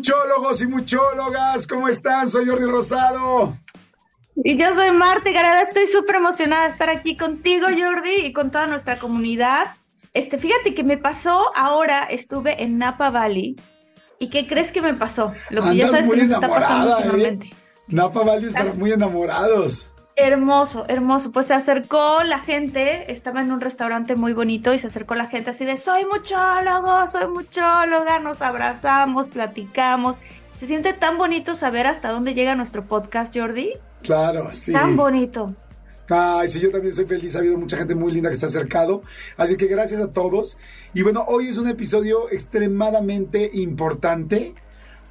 Muchólogos y muchólogas, ¿cómo están? Soy Jordi Rosado. Y yo soy Marta Gareda, estoy súper emocionada de estar aquí contigo, Jordi, y con toda nuestra comunidad. Este, fíjate que me pasó ahora, estuve en Napa Valley. ¿Y qué crees que me pasó? Lo que ya sabes que nos está pasando ¿eh? últimamente. Napa Valley es para muy enamorados. Hermoso, hermoso. Pues se acercó la gente, estaba en un restaurante muy bonito y se acercó la gente así de, soy muchólogo, soy muchóloga, nos abrazamos, platicamos. Se siente tan bonito saber hasta dónde llega nuestro podcast, Jordi. Claro, sí. Tan bonito. Ay, sí, yo también soy feliz. Ha habido mucha gente muy linda que se ha acercado. Así que gracias a todos. Y bueno, hoy es un episodio extremadamente importante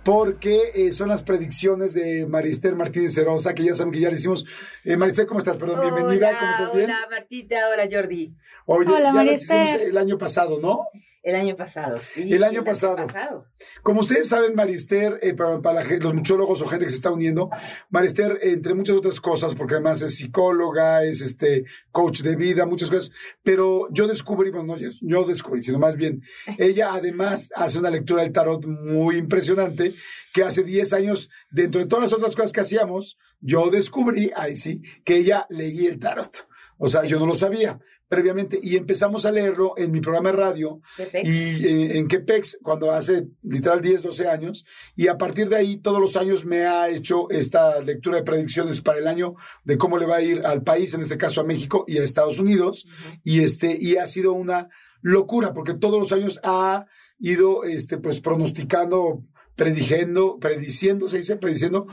porque eh, son las predicciones de Marister Martínez Cerosa, que ya saben que ya le hicimos. Eh, Marister, ¿cómo estás? Perdón, bienvenida. ¿Cómo estás? ¿Bien? Hola, Martita. Hola, Jordi. Oye, hola, ya hicimos el año pasado, ¿no? El año pasado, sí. El año, pasado. Como ustedes saben, Marister, eh, para, los muchólogos o gente que se está uniendo, Marister, entre muchas otras cosas, porque además es psicóloga, es este coach de vida, muchas cosas, pero yo descubrí, bueno, no yo descubrí, sino más bien, ella además hace una lectura del tarot muy impresionante, que hace 10 años, dentro de todas las otras cosas que hacíamos, yo descubrí, ahí sí, que ella leía el tarot. O sea, yo no lo sabía previamente y empezamos a leerlo en mi programa de radio y eh, en Quepex cuando hace literal 10, 12 años y a partir de ahí todos los años me ha hecho esta lectura de predicciones para el año de cómo le va a ir al país, en este caso a México y a Estados Unidos y este y ha sido una locura porque todos los años ha ido este pues pronosticando prediciendo, prediciendo, se dice, prediciendo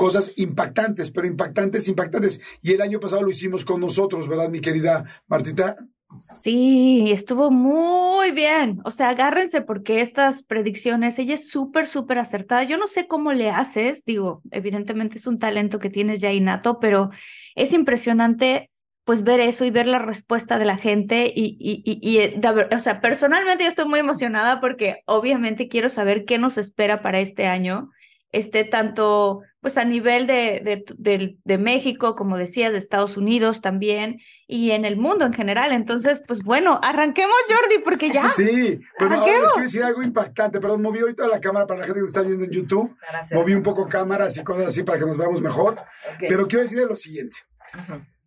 cosas impactantes, pero impactantes, impactantes. Y el año pasado lo hicimos con nosotros, ¿verdad, mi querida Martita? Sí, estuvo muy bien. O sea, agárrense porque estas predicciones, ella es súper, súper acertada. Yo no sé cómo le haces, digo, evidentemente es un talento que tienes ya innato, pero es impresionante pues ver eso y ver la respuesta de la gente y, y, y, y o sea, personalmente yo estoy muy emocionada porque obviamente quiero saber qué nos espera para este año, este tanto pues a nivel de, de, de, México, como decía, de Estados Unidos también, y en el mundo en general. Entonces, pues bueno, arranquemos, Jordi, porque ya. Sí, bueno, ahora les quiero decir algo impactante. Perdón, moví ahorita la cámara para la gente que está viendo en YouTube. Moví un poco cámaras y cosas así para que nos veamos mejor. Pero quiero decirle lo siguiente.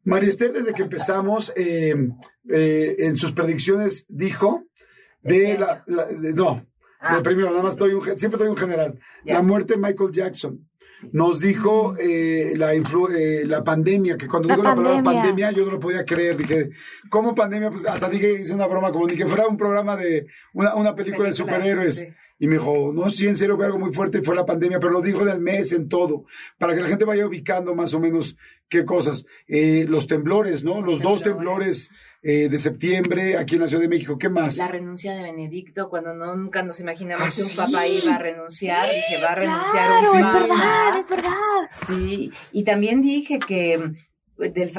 María Esther, desde que empezamos, eh, eh, en sus predicciones dijo de la, no, ah. primero, nada más doy un, siempre doy un general, la muerte de Michael Jackson nos dijo eh, la, eh, la pandemia, que cuando dijo la palabra pandemia yo no lo podía creer. Dije, ¿cómo pandemia? Pues hasta dije, hice una broma como ni que fuera un programa de una, una película, de superhéroes. Y me dijo, no, sí, en serio, fue algo muy fuerte, fue la pandemia, pero lo dijo del mes, en todo, para que la gente vaya ubicando más o menos qué cosas. Eh, los temblores, ¿no? Los, dos temblores eh, de septiembre aquí en la Ciudad de México, ¿qué más? La renuncia de Benedicto, cuando nunca nos imaginamos ¿Ah, que un papá iba a renunciar, dije, va a renunciar claro, es verdad, es verdad. Sí, y también dije que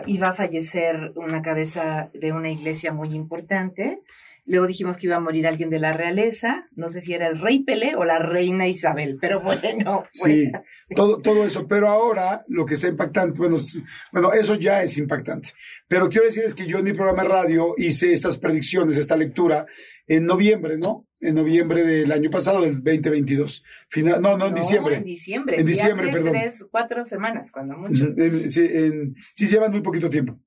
iba a fallecer una cabeza de una iglesia muy importante Luego dijimos que iba a morir alguien de la realeza, no sé si era el rey Pelé o la reina Isabel, pero bueno. Sí, todo, todo eso. Pero ahora lo que está impactante, bueno, bueno, eso ya es impactante. Pero quiero decirles que yo en mi programa de radio hice estas predicciones, esta lectura en noviembre, ¿no? en noviembre del año pasado, del 2022. Final, no, no, en diciembre. En diciembre. En sí, diciembre, hace perdón. tres, cuatro semanas, cuando mucho. Sí, en- sí, llevan muy poquito tiempo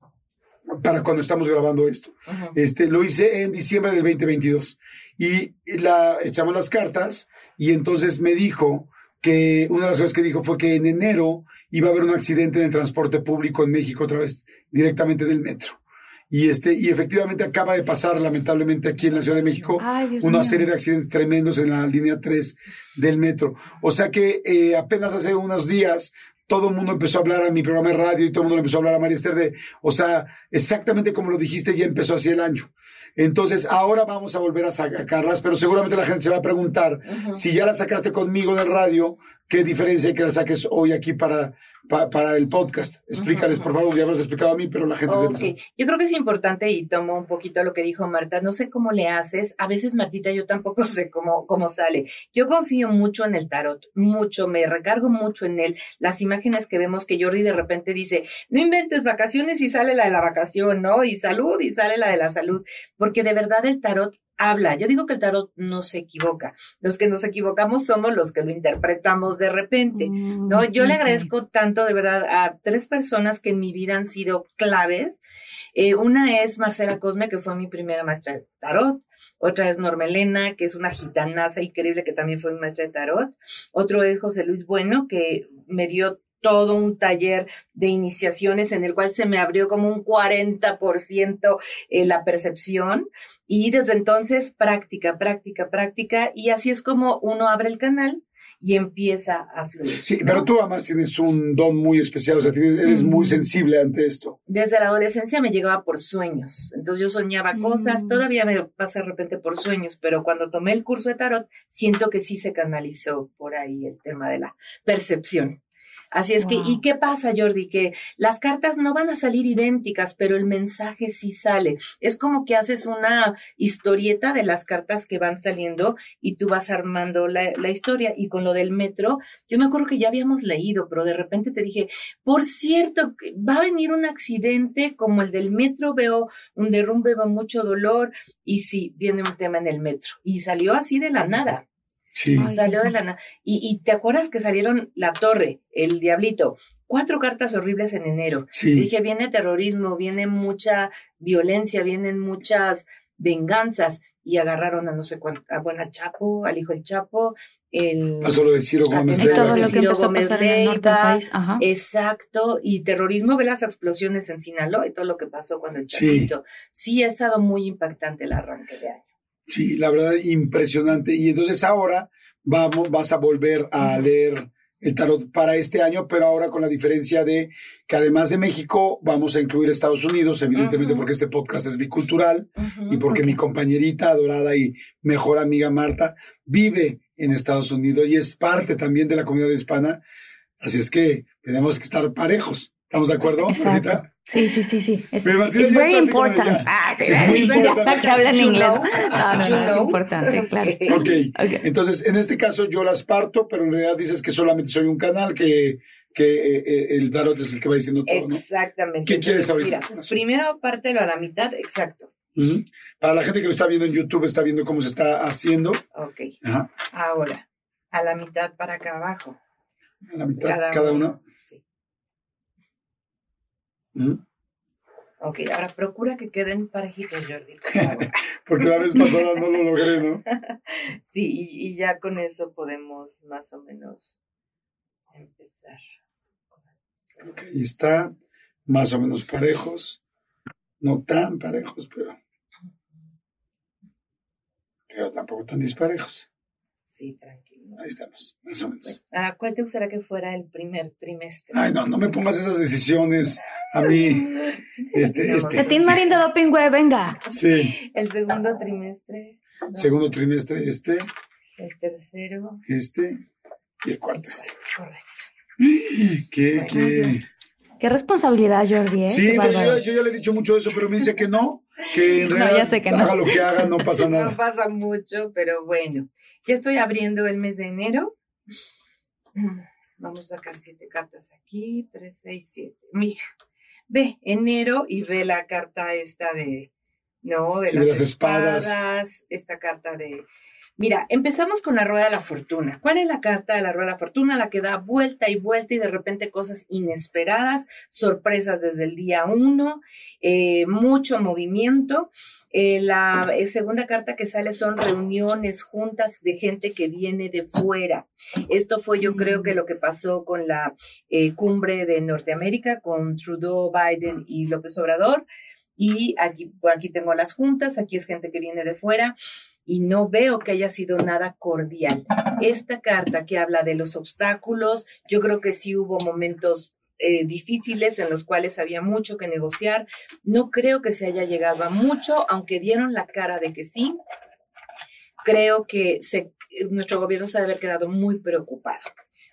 para cuando estamos grabando esto. Este, lo hice en diciembre del 2022 y la, echamos las cartas y entonces me dijo que una de las cosas que dijo fue que en enero iba a haber un accidente en el transporte público en México otra vez directamente del metro. Y este, y efectivamente acaba de pasar lamentablemente aquí en la Ciudad de México Ay, una mío. serie de accidentes tremendos en la línea 3 del metro. O sea que eh, apenas hace unos días todo el mundo empezó a hablar a mi programa de radio y todo el mundo empezó a hablar a María Esther de, o sea, exactamente como lo dijiste, ya empezó así el año. Entonces, ahora vamos a volver a sacarlas, pero seguramente la gente se va a preguntar, si ya la sacaste conmigo en el radio, ¿qué diferencia hay que la saques hoy aquí para, pa- para el podcast? Explícales, por favor, ya me lo has explicado a mí, pero la gente debe Ok, saber. yo creo que es importante y tomo un poquito lo que dijo Marta. No sé cómo le haces. A veces, Martita, yo tampoco sé cómo, cómo sale. Yo confío mucho en el tarot, mucho, me recargo mucho en él. Las imágenes que vemos que Jordi de repente dice, no inventes vacaciones y sale la de la vacación, ¿no? Y salud y sale la de la salud. Porque de verdad el tarot habla. Yo digo que el tarot no se equivoca. Los que nos equivocamos somos los que lo interpretamos de repente. No, yo le Mm, agradezco tanto de verdad a tres personas que en mi vida han sido claves. Eh, una es Marcela Cosme, que fue mi primera maestra de tarot. Otra es Norma Elena, que es una gitanaza increíble, que también fue mi maestra de tarot. Otro es José Luis Bueno, que me dio todo un taller de iniciaciones en el cual se me abrió como un 40% eh, la percepción. Y desde entonces práctica, práctica, práctica. Y así es como uno abre el canal y empieza a fluir. Sí, ¿no? pero tú además tienes un don muy especial, o sea, tienes- eres muy Mm. sensible ante esto. Desde la adolescencia me llegaba por sueños. Entonces yo soñaba Mm. cosas, todavía me pasa de repente por sueños, pero cuando tomé el curso de tarot, siento que sí se canalizó por ahí el tema de la percepción. Así es que. ¿y qué pasa, Jordi? Que las cartas no van a salir idénticas, pero el mensaje sí sale. Es como que haces una historieta de las cartas que van saliendo y tú vas armando la, la historia. Y con lo del metro, yo me acuerdo que ya habíamos leído, pero de repente te dije, por cierto, va a venir un accidente como el del metro, veo un derrumbe, veo mucho dolor, y sí, viene un tema en el metro. Y salió así de la nada. Sí. Salió de la nada. Y, y te acuerdas que salieron la torre, el diablito, cuatro cartas horribles en enero. Sí. dije, viene terrorismo, viene mucha violencia, vienen muchas venganzas. Y agarraron a no sé cuánto, a bueno, al Chapo, al hijo del Chapo, el... Pasó lo del Ciro Gómez Leiva. Ciro Gómez. Exacto, y terrorismo, ve las explosiones en Sinaloa y todo lo que pasó cuando el Sí. Chapito. Sí. ha estado muy impactante el arranque de año. Sí, la verdad, impresionante. Y entonces ahora vamos, vas a volver a leer el tarot para este año, pero ahora con la diferencia de que además de México, vamos a incluir Estados Unidos, evidentemente porque este podcast es bicultural y porque mi compañerita adorada y mejor amiga Marta vive en Estados Unidos y es parte también de la comunidad hispana. Así es que tenemos que estar parejos. ¿Estamos de acuerdo? Exacto. Sí, sí, sí, sí. Es, ya very important. Ah, sí, Es muy importante. que habla en You inglés. No, no, es importante, claro. Ok. Ok. Entonces, en este caso yo las parto, pero en realidad dices que solamente soy un canal, que, que eh, eh, el tarot es el que va diciendo todo, ¿no? Exactamente. ¿Qué quieres ahorita, Mira, primero pártelo a la mitad, exacto. Para la gente que lo está viendo en YouTube, está viendo cómo se está haciendo. Ok. Ajá. Ahora, a la mitad para acá abajo. A la mitad, cada, uno. Sí. Ujú. Ok, ahora procura que queden parejitos, Jordi. por. Porque la vez pasada no lo logré, ¿no? Sí, y, y ya con eso podemos más o menos empezar. Ok, ahí está. Más o menos parejos. No tan parejos, pero. Pero tampoco tan disparejos. Sí, tranquilo. Ahí estamos, más o menos. Ahora, ¿cuál te gustaría que fuera el primer trimestre? Ay, no, no me pongas esas decisiones a mí. Este- este. Betín Marín de Doping, güey, venga. Sí. El segundo trimestre, ¿no? Segundo trimestre este, el tercero, este y el cuarto este. correcto. ¿Qué, qué? Dios. Qué responsabilidad, Jordi, ¿eh? Sí, pero yo, yo ya le he dicho mucho eso, pero me dice que no, que en No, realidad ya sé que no. haga lo que haga, no pasa No nada. pasa mucho, pero bueno. Ya estoy abriendo el mes de enero. Vamos a sacar siete cartas aquí. Tres, seis, siete. Mira, ve enero y ve la carta esta de, no, de, Sí, las, de las espadas. espadas. Esta carta de Mira, empezamos con la rueda de la fortuna. ¿Cuál es la carta de la rueda de la fortuna? La que da vuelta y vuelta y de repente cosas inesperadas, sorpresas desde el día uno, eh, mucho movimiento. Eh, la eh, segunda carta que sale son reuniones, juntas de gente que viene de fuera. Esto fue yo creo que lo que pasó con la cumbre de Norteamérica, con Trudeau, Biden y López Obrador. Y aquí, aquí tengo las juntas, aquí es gente que viene de fuera y no veo que haya sido nada cordial. Esta carta que habla de los obstáculos, yo creo que sí hubo momentos eh, difíciles en los cuales había mucho que negociar. No creo que se haya llegado a mucho, aunque dieron la cara de que sí. Creo que se, nuestro gobierno se debe haber quedado muy preocupado.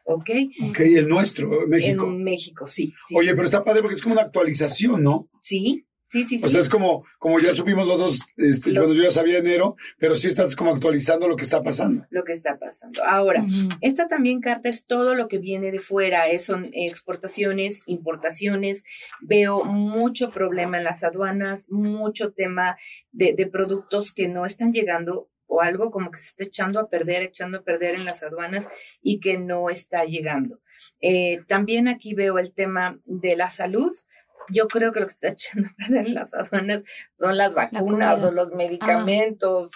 ¿Ok? Ok, el nuestro, México. En México, sí. Oye, pero está padre porque es como una actualización, ¿no? Sí, Sí, sí, o sea, es como, como ya supimos los dos, este, cuando yo ya sabía enero, pero sí estás como actualizando lo que está pasando. Lo que está pasando. Ahora, esta también carta es todo lo que viene de fuera, son exportaciones, importaciones. Veo mucho problema en las aduanas, mucho tema de, de productos que no están llegando o algo como que se está echando a perder, echando a perder en las aduanas y que no está llegando. Eh, también aquí veo el tema de la salud yo creo que lo que está echando a perder en las aduanas son las vacunas o los medicamentos,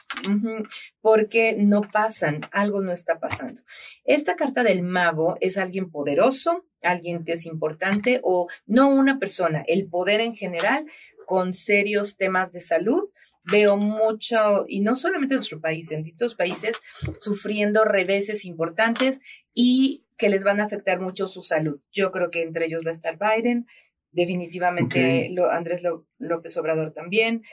porque no pasan, algo no está pasando. Esta carta del mago es alguien poderoso, alguien que es importante o no una persona, el poder en general con serios temas de salud. Veo mucho, y no solamente en nuestro país, en distintos países, sufriendo reveses importantes y que les van a afectar mucho su salud. Yo creo que entre ellos va a estar Biden, definitivamente Andrés López Obrador también,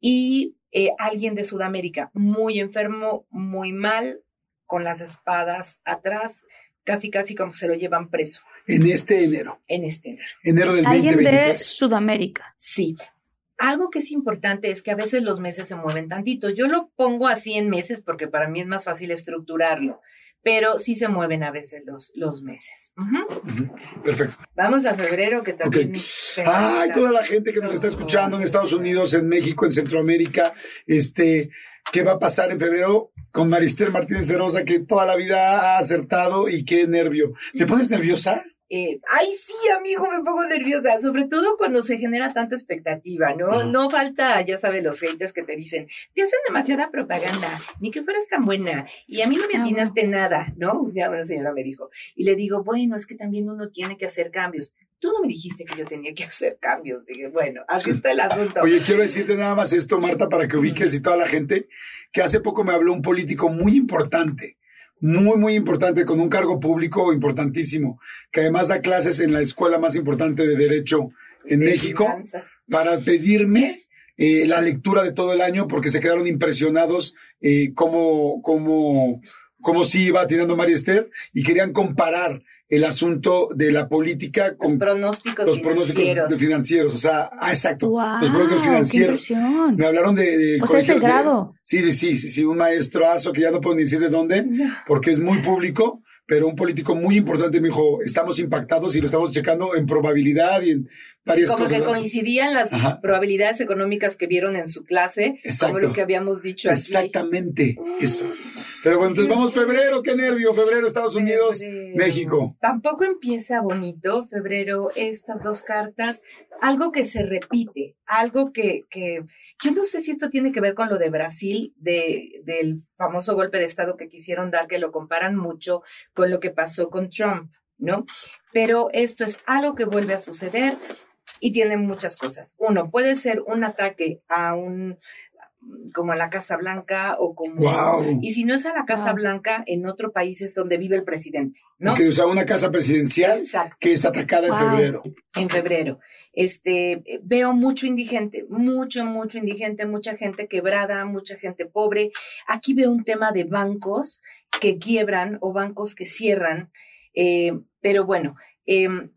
y eh, alguien de Sudamérica muy enfermo, muy mal, con las espadas atrás, casi casi como se lo llevan preso. En este enero. En este enero. Enero del Alguien de Sudamérica. Sí. Algo que es importante es que a veces los meses se mueven tantito. Yo lo pongo así en meses porque para mí es más fácil estructurarlo pero sí se mueven a veces los, los meses. Perfecto. Vamos a febrero, que también... Ay, toda la gente que nos está escuchando en Estados Unidos, en México, en Centroamérica, este, ¿qué va a pasar en febrero con Marister Martínez Cerosa, que toda la vida ha acertado y qué nervio? ¿Te pones nerviosa? Eh, ay, sí, amigo, me pongo nerviosa, sobre todo cuando se genera tanta expectativa, ¿no? No falta, ya sabes, los haters que te dicen, te hacen demasiada propaganda, ni que fueras tan buena, y a mí no me atinaste nada, ¿no? Ya una señora me dijo, y le digo, bueno, es que también uno tiene que hacer cambios. Tú no me dijiste que yo tenía que hacer cambios. Dije, bueno, así está el asunto. Oye, quiero decirte nada más esto, Marta, para que ubiques y toda la gente, que hace poco me habló un político muy importante muy, muy importante, con un cargo público importantísimo, que además da clases en la escuela más importante de Derecho en México, para pedirme eh, la lectura de todo el año, porque se quedaron impresionados eh, cómo, cómo, cómo sí iba tirando María Esther y querían comparar el asunto de la política con los pronósticos, los pronósticos financieros. O sea, ah, exacto. los pronósticos financieros. Me hablaron de. o sea, ese grado. sí, sí, sí, sí, sí, un maestroazo que ya no puedo ni decir de dónde, porque es muy público pero un político muy importante me dijo, estamos impactados y lo estamos checando en probabilidad y en varias como cosas. Como que coincidían las probabilidades económicas que vieron en su clase, Exacto. como lo que habíamos dicho aquí. Exactamente, eso. Pero bueno, entonces vamos febrero, qué nervio, febrero, Estados Unidos, México. Tampoco empieza bonito febrero estas dos cartas, algo que se repite, algo que, que yo no sé si esto tiene que ver con lo de Brasil, de, del famoso golpe de Estado que quisieron dar, que lo comparan mucho con lo que pasó con Trump, ¿no? Pero esto es algo que vuelve a suceder y tiene muchas cosas. Uno, puede ser un ataque a un como a la Casa Blanca o como y si no es a la Casa Blanca en otro país es donde vive el presidente, ¿no? Que usa una casa presidencial que es atacada en febrero. En febrero. Este veo mucho indigente, mucho mucho indigente, mucha gente quebrada, mucha gente pobre. Aquí veo un tema de bancos que quiebran o bancos que cierran, eh, pero bueno, em,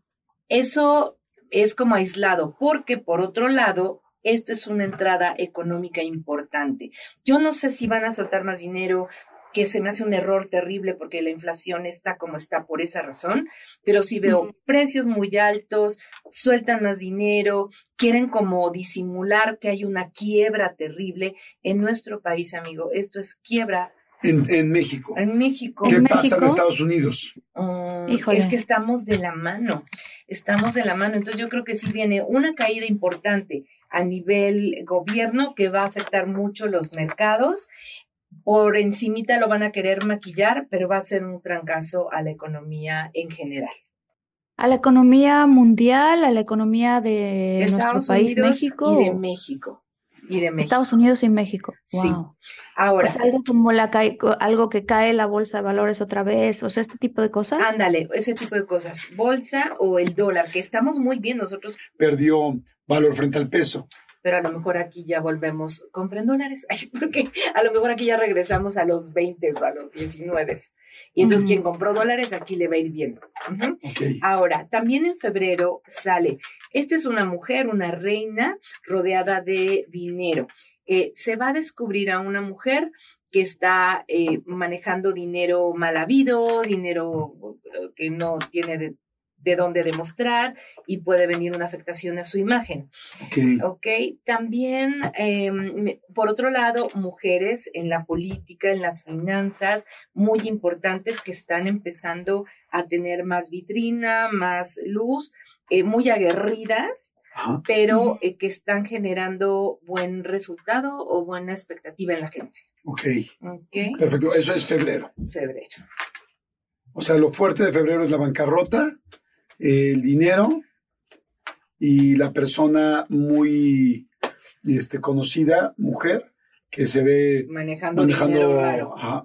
eso es como aislado, porque por otro lado esto es una entrada económica importante. Yo no sé si van a soltar más dinero, que se me hace un error terrible porque la inflación está como está por esa razón, pero si veo precios muy altos, sueltan más dinero, quieren como disimular que hay una quiebra terrible en nuestro país, amigo. Esto es quiebra En, en México. En México. ¿Qué ¿En pasa en México? Estados Unidos? Mm, Híjole. Es que estamos de la mano, estamos de la mano. Entonces yo creo que sí viene una caída importante a nivel gobierno que va a afectar mucho los mercados. Por encimita lo van a querer maquillar, pero va a ser un trancazo a la economía en general. A la economía mundial, a la economía de nuestro Estados país, Unidos México. y de México. Y de México. Estados Unidos y México. Sí. Wow. Ahora, O sea, algo como la cae- algo que cae la bolsa de valores otra vez, o sea, este tipo de cosas. ándale, ese tipo de cosas. Bolsa o el dólar, que estamos muy bien nosotros Perdió valor frente al peso. Pero a lo mejor aquí ya volvemos, compren dólares, Ay, porque a lo mejor aquí ya regresamos a los 20 o a los 19. Y entonces quien compró dólares aquí le va a ir bien. Ahora, también en febrero sale, esta es una mujer, una reina rodeada de dinero. Eh, se va a descubrir a una mujer que está eh, manejando dinero mal habido, dinero eh, que no tiene de, de dónde demostrar y puede venir una afectación a su imagen. Ok. Ok, también, eh, me- por otro lado, mujeres en la política, en las finanzas, muy importantes que están empezando a tener más vitrina, más luz, eh, muy aguerridas, Ajá. pero eh, que están generando buen resultado o buena expectativa en la gente. Ok. Ok, Perfecto. Eso es febrero. febrero. O sea, lo fuerte de febrero es la bancarrota, el dinero y la persona muy este, conocida, mujer, que se ve Manejando, manejando raro. ajá,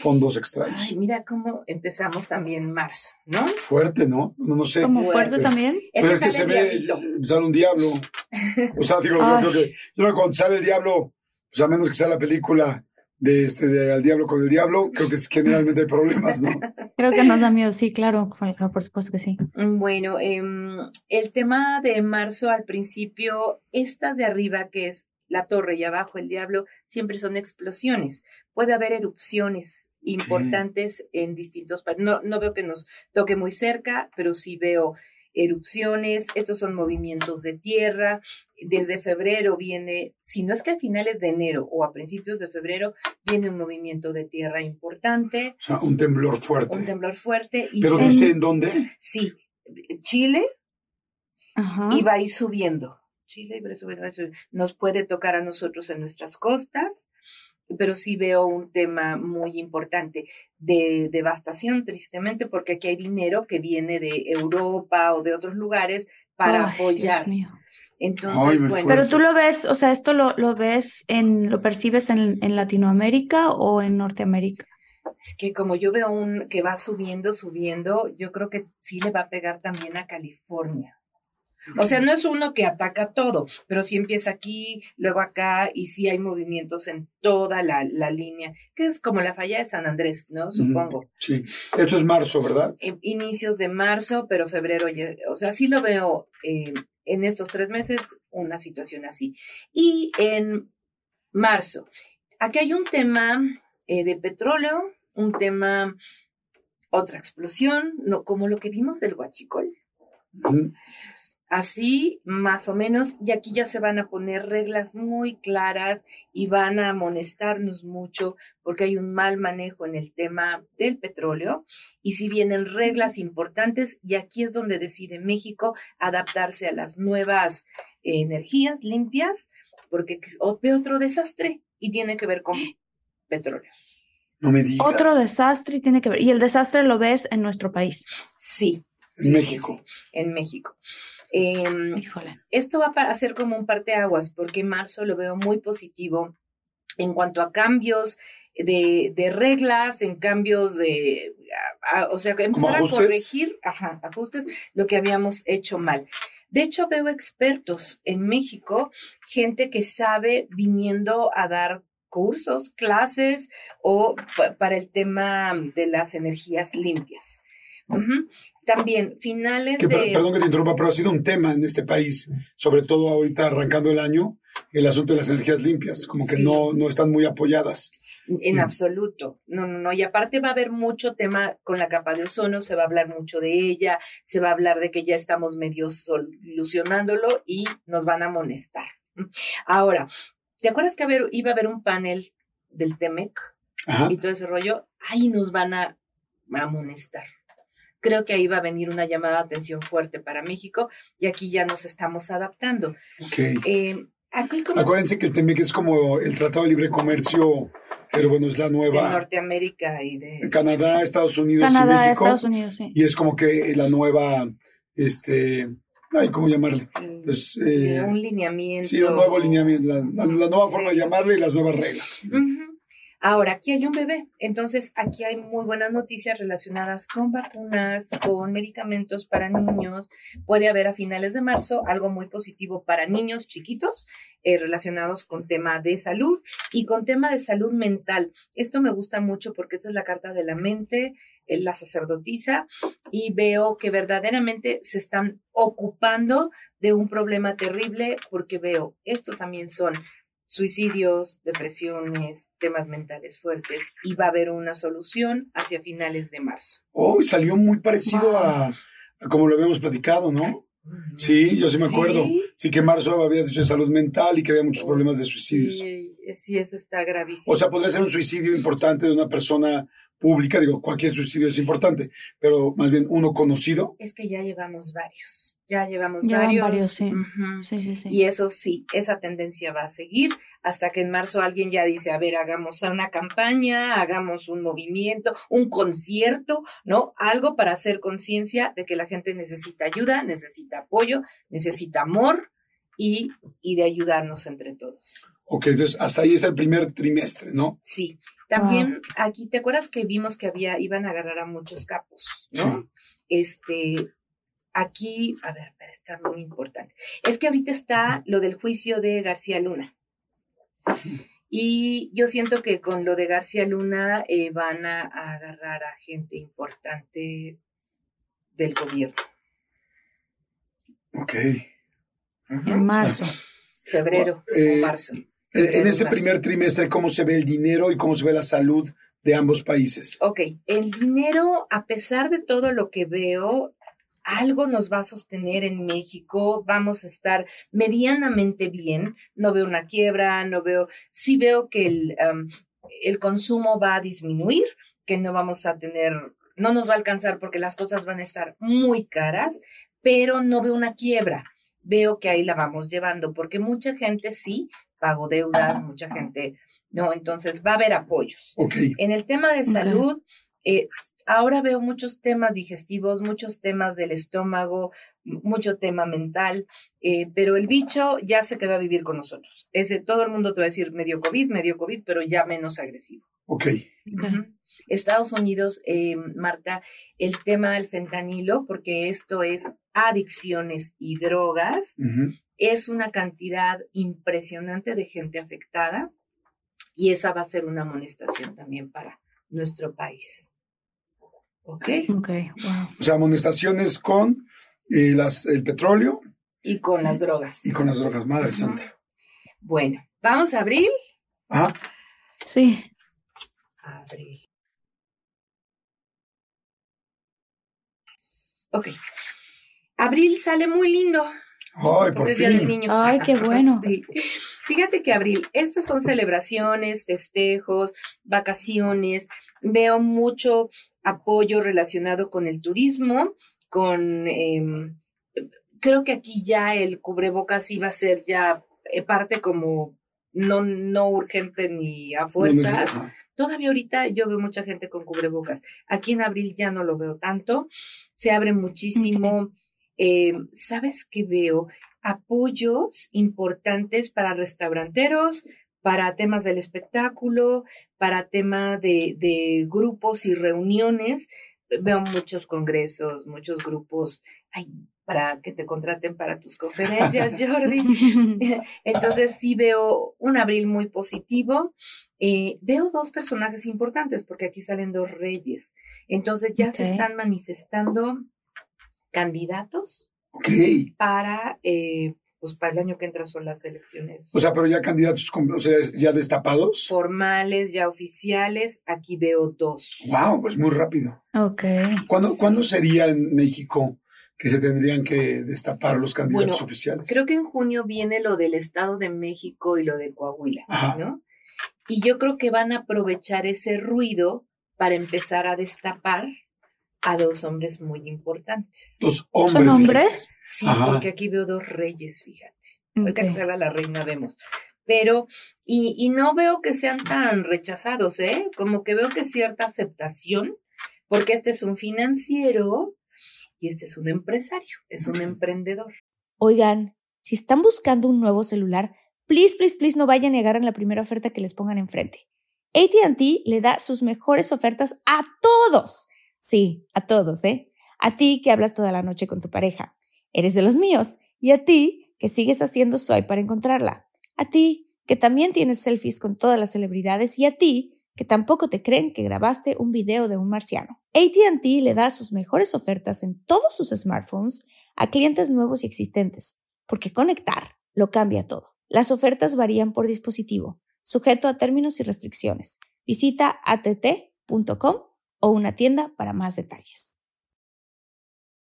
fondos extraños. Ay, mira cómo empezamos también marzo, ¿no? Fuerte, ¿no? No, no sé. como fuerte. fuerte también. Pero Este es que se sale ve, sale un diablo. O sea, digo, yo creo que, yo creo que cuando sale el diablo, pues a menos que sea la película de este de Al Diablo con el Diablo, creo que es- generalmente hay problemas, ¿no? Creo que nos da miedo, sí, claro, claro, por supuesto que sí. Bueno, em, el tema de marzo al principio, estas de arriba, que es la torre y abajo el diablo, siempre son explosiones. Puede haber erupciones importantes en distintos países. No, no veo que nos toque muy cerca, pero sí veo erupciones. Estos son movimientos de tierra. Desde febrero viene, si no es que a finales de enero o a principios de febrero, viene un movimiento de tierra importante, O sea, un temblor fuerte. un temblor fuerte. Y Pero en- dice en dónde. Sí, Chile Ajá. y va a ir subiendo. Chile va a ir subiendo, va a ir subiendo. Nos puede tocar a nosotros en nuestras costas, pero sí veo un tema muy importante de devastación, tristemente, porque aquí hay dinero que viene de Europa o de otros lugares para Ay, apoyar. Dios mío. Entonces, Ay, bueno, Pero tú lo ves, o sea, esto lo, lo ves en, lo percibes en, en Latinoamérica o en Norteamérica. es que como yo veo un que va subiendo, subiendo, yo creo que sí le va a pegar también a California. O sea, no es uno que ataca todo, pero sí empieza aquí, luego acá, y sí hay movimientos en toda la, la línea, que es como la falla de San Andrés, ¿no? Supongo. Sí. Esto es marzo, ¿verdad? En inicios de marzo, pero febrero, ya- o sea, sí lo veo eh, en estos tres meses, una situación así. Y en marzo, aquí hay un tema eh, de petróleo, un tema, otra explosión, no, como lo que vimos del huachicol. Así, más o menos, y aquí ya se van a poner reglas muy claras y van a amonestarnos mucho porque hay un mal manejo en el tema del petróleo y si vienen reglas importantes y aquí es donde decide México adaptarse a las nuevas eh, energías limpias porque ve otro desastre y tiene que ver con petróleo. No me digas. Otro desastre y tiene que ver. Y el desastre lo ves en nuestro país. Sí. En sí, México. sí, en México. Híjole. esto va a ser como un parteaguas, porque marzo lo veo muy positivo en cuanto a cambios de, de reglas, en cambios de, a- a- o sea, que empezar a corregir, ajá, ajustes, lo que habíamos hecho mal. De hecho, veo expertos en México, gente que sabe viniendo a dar cursos, clases o pa- para el tema de las energías limpias. También finales Que, de... Perdón que te interrumpa, pero ha sido un tema en este país, sobre todo ahorita arrancando el año, el asunto de las energías limpias, como que no, no están muy apoyadas. En Mm. absoluto. No, no, no. Y aparte va a haber mucho tema con la capa de ozono, se va a hablar mucho de ella, se va a hablar de que ya estamos medio solucionándolo y nos van a amonestar. Ahora, ¿te acuerdas que haber- iba a haber un panel del TEMEC? Y todo ese rollo, ahí nos van a amonestar. Creo que ahí va a venir una llamada de atención fuerte para México y aquí ya nos estamos adaptando. Ok. Eh, como Acuérdense que el TEMEC es como el Tratado de Libre Comercio, pero bueno, es la de nueva. Norteamérica y de... Canadá, Estados Unidos y Canadá, México. Estados Unidos, sí. Y es como que la nueva, este, ay, ¿cómo llamarle? Pues, de eh, un lineamiento. sí, un nuevo lineamiento, la, la- la nueva forma de llamarle y las nuevas reglas. Ujú. Ahora, aquí hay un bebé, entonces aquí hay muy buenas noticias relacionadas con vacunas, con medicamentos para niños. Puede haber a finales de marzo algo muy positivo para niños chiquitos eh, relacionados con tema de salud y con tema de salud mental. Esto me gusta mucho porque esta es la carta de la mente, eh, la sacerdotisa, y veo que verdaderamente se están ocupando de un problema terrible porque veo, esto también son suicidios, depresiones, temas mentales fuertes y va a haber una solución hacia finales de marzo. Oh, y salió muy parecido a, a como lo habíamos platicado, ¿no? Sí, yo sí me acuerdo. Sí, que en marzo habías dicho de salud mental y que había muchos problemas de suicidios. Sí, sí, eso está gravísimo. O sea, podría ser un suicidio importante de una persona pública, digo, cualquier suicidio es importante, pero más bien uno conocido. es que ya llevamos varios, ya llevamos Llevan varios. varios, sí. Ujú. Sí, sí, sí. Y eso sí, esa tendencia va a seguir hasta que en marzo alguien ya dice, a ver, hagamos una campaña, hagamos un movimiento, un concierto, ¿no? Algo para hacer conciencia de que la gente necesita ayuda, necesita apoyo, necesita amor y, y de ayudarnos entre todos. Ok, entonces hasta ahí está el primer trimestre, ¿no? Sí. También aquí, ¿te acuerdas que vimos que había, iban a agarrar a muchos capos, ¿no? Este, aquí, a ver, pero está muy importante. Es que ahorita está lo del juicio de García Luna. Y yo siento que con lo de García Luna eh, van a, a agarrar a gente importante del gobierno. Ok. En marzo. Febrero Eh, o marzo. En, ese primer trimestre, ¿cómo se ve el dinero y cómo se ve la salud de ambos países? Ok, el dinero, a pesar de todo lo que veo, algo nos va a sostener en México, vamos a estar medianamente bien, no veo una quiebra, no veo, sí veo que el, um, el consumo va a disminuir, que no vamos a tener, no nos va a alcanzar porque las cosas van a estar muy caras, pero no veo una quiebra, veo que ahí la vamos llevando, porque mucha gente sí pagó deudas, mucha gente, no, entonces va a haber apoyos. Ok. En el tema de salud, eh, ahora veo muchos temas digestivos, muchos temas del estómago, mucho tema mental, eh, pero el bicho ya se quedó a vivir con nosotros. Ese, todo el mundo te va a decir medio COVID, medio COVID, pero ya menos agresivo. Ok. Estados Unidos, eh, Marta, el tema del fentanilo, porque esto es adicciones y drogas. Es una cantidad impresionante de gente afectada y esa va a ser una amonestación también para nuestro país. ¿Ok? Ok, wow. O sea, amonestaciones con eh, las, el petróleo Y con las drogas. y con las drogas. Madre santa. Bueno, vamos a abril. Ah, Sí. Abril. Ok. Abril sale muy lindo. Ay, por Día del fin. Niño. Ay, qué bueno. Sí. Fíjate que abril, estas son celebraciones, festejos, vacaciones. Veo mucho apoyo relacionado con el turismo, con... em, creo que aquí ya el cubrebocas iba a ser ya eh, parte como no, no urgente ni a No, no, fuerza. ajá. Todavía ahorita yo veo mucha gente con cubrebocas. Aquí en abril ya no lo veo tanto. Se abre muchísimo. Eh, ¿Sabes qué veo? Apoyos importantes para restauranteros, para temas del espectáculo, para tema de, de grupos y reuniones. Veo muchos congresos, muchos grupos ay, para que te contraten para tus conferencias, Jordi. Entonces sí veo un abril muy positivo. Eh, veo dos personajes importantes porque aquí salen dos reyes. Entonces ya se están manifestando candidatos Ok. para, eh, pues para el año que entra son las elecciones O sea, pero ya candidatos, con- o sea, ya destapados. formales, ya oficiales. Aquí veo dos. Wow, pues muy rápido. Ok. ¿Cuándo, ¿Cuándo sería en México que se tendrían que destapar los candidatos Bueno, oficiales? Creo que en junio viene lo del Estado de México y lo de Coahuila, Ajá. ¿no? Y yo creo que van a aprovechar ese ruido para empezar a destapar a dos hombres muy importantes. Dos hombres. ¿Son hombres? Sí, Ajá. porque aquí veo dos reyes, fíjate. Ahorita que Ok. salga la reina vemos. Pero, y, y no veo que sean tan rechazados, ¿eh? Como que veo que cierta aceptación, porque este es un financiero y este es un empresario, es un emprendedor. Oigan, si están buscando un nuevo celular, please, please, please no vayan a negar en la primera oferta que les pongan enfrente. ATT le da sus mejores ofertas a todos. Sí, a todos, ¿eh? A ti que hablas toda la noche con tu pareja. Eres de los míos. Y a ti que sigues haciendo swipe para encontrarla. A ti que también tienes selfies con todas las celebridades. Y a ti que tampoco te creen que grabaste un video de un marciano. ATT le da sus mejores ofertas en todos sus smartphones a clientes nuevos y existentes, porque conectar lo cambia todo. Las ofertas varían por dispositivo, sujeto a términos y restricciones. Visita att.com o una tienda para más detalles.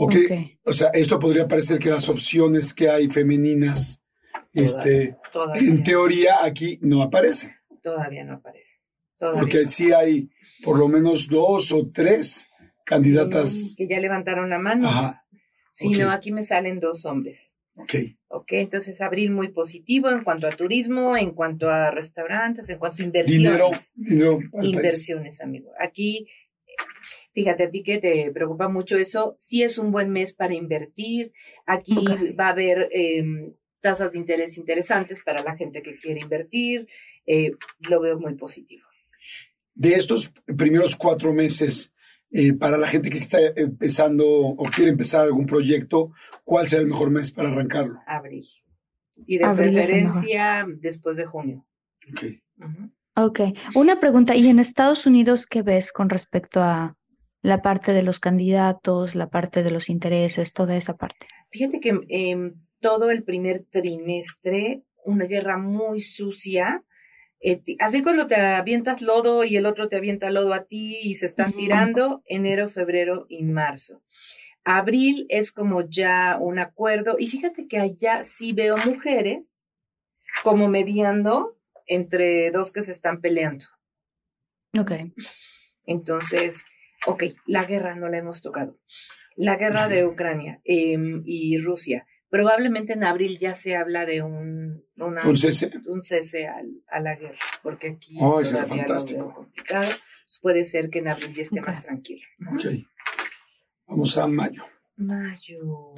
Ok. Ok. O sea, esto podría parecer que las opciones que hay femeninas, este, Todavía, en teoría aquí no aparecen. todavía no aparece. Todavía. Porque sí hay por lo menos dos o tres candidatas. Sí, que ya levantaron la mano. Ajá. Sí, ok. no, aquí me salen dos hombres. Ok. Ok, entonces abril muy positivo en cuanto a turismo, en cuanto a restaurantes, en cuanto a inversiones. Dinero, dinero el país. Inversiones, amigo. Aquí, fíjate a ti que te preocupa mucho eso, sí es un buen mes para invertir. Aquí va a haber eh, tasas de interés interesantes para la gente que quiere invertir. Eh, lo veo muy positivo. De estos primeros cuatro meses, eh, para la gente que está empezando o quiere empezar algún proyecto, ¿cuál será el mejor mes para arrancarlo? Abril. Y de Abril preferencia después de junio. Ok. Ujú. Ok, una pregunta. ¿Y en Estados Unidos qué ves con respecto a la parte de los candidatos, la parte de los intereses, toda esa parte? Fíjate que em, todo el primer trimestre, una guerra muy sucia. eh, así cuando te avientas lodo y el otro te avienta lodo a ti y se están tirando, enero, febrero y marzo. Abril es como ya un acuerdo y fíjate que allá sí veo mujeres como mediando entre dos que se están peleando. Ok, Entonces, ok, la guerra no la hemos tocado. La guerra de Ucrania em, y Rusia. Probablemente en abril ya se habla de un, una- Un cese. un cese al- a la guerra, porque aquí Oh, todavía lo veo complicado. Pues puede ser que en abril ya esté más tranquilo. Ok. Vamos a mayo. Mayo.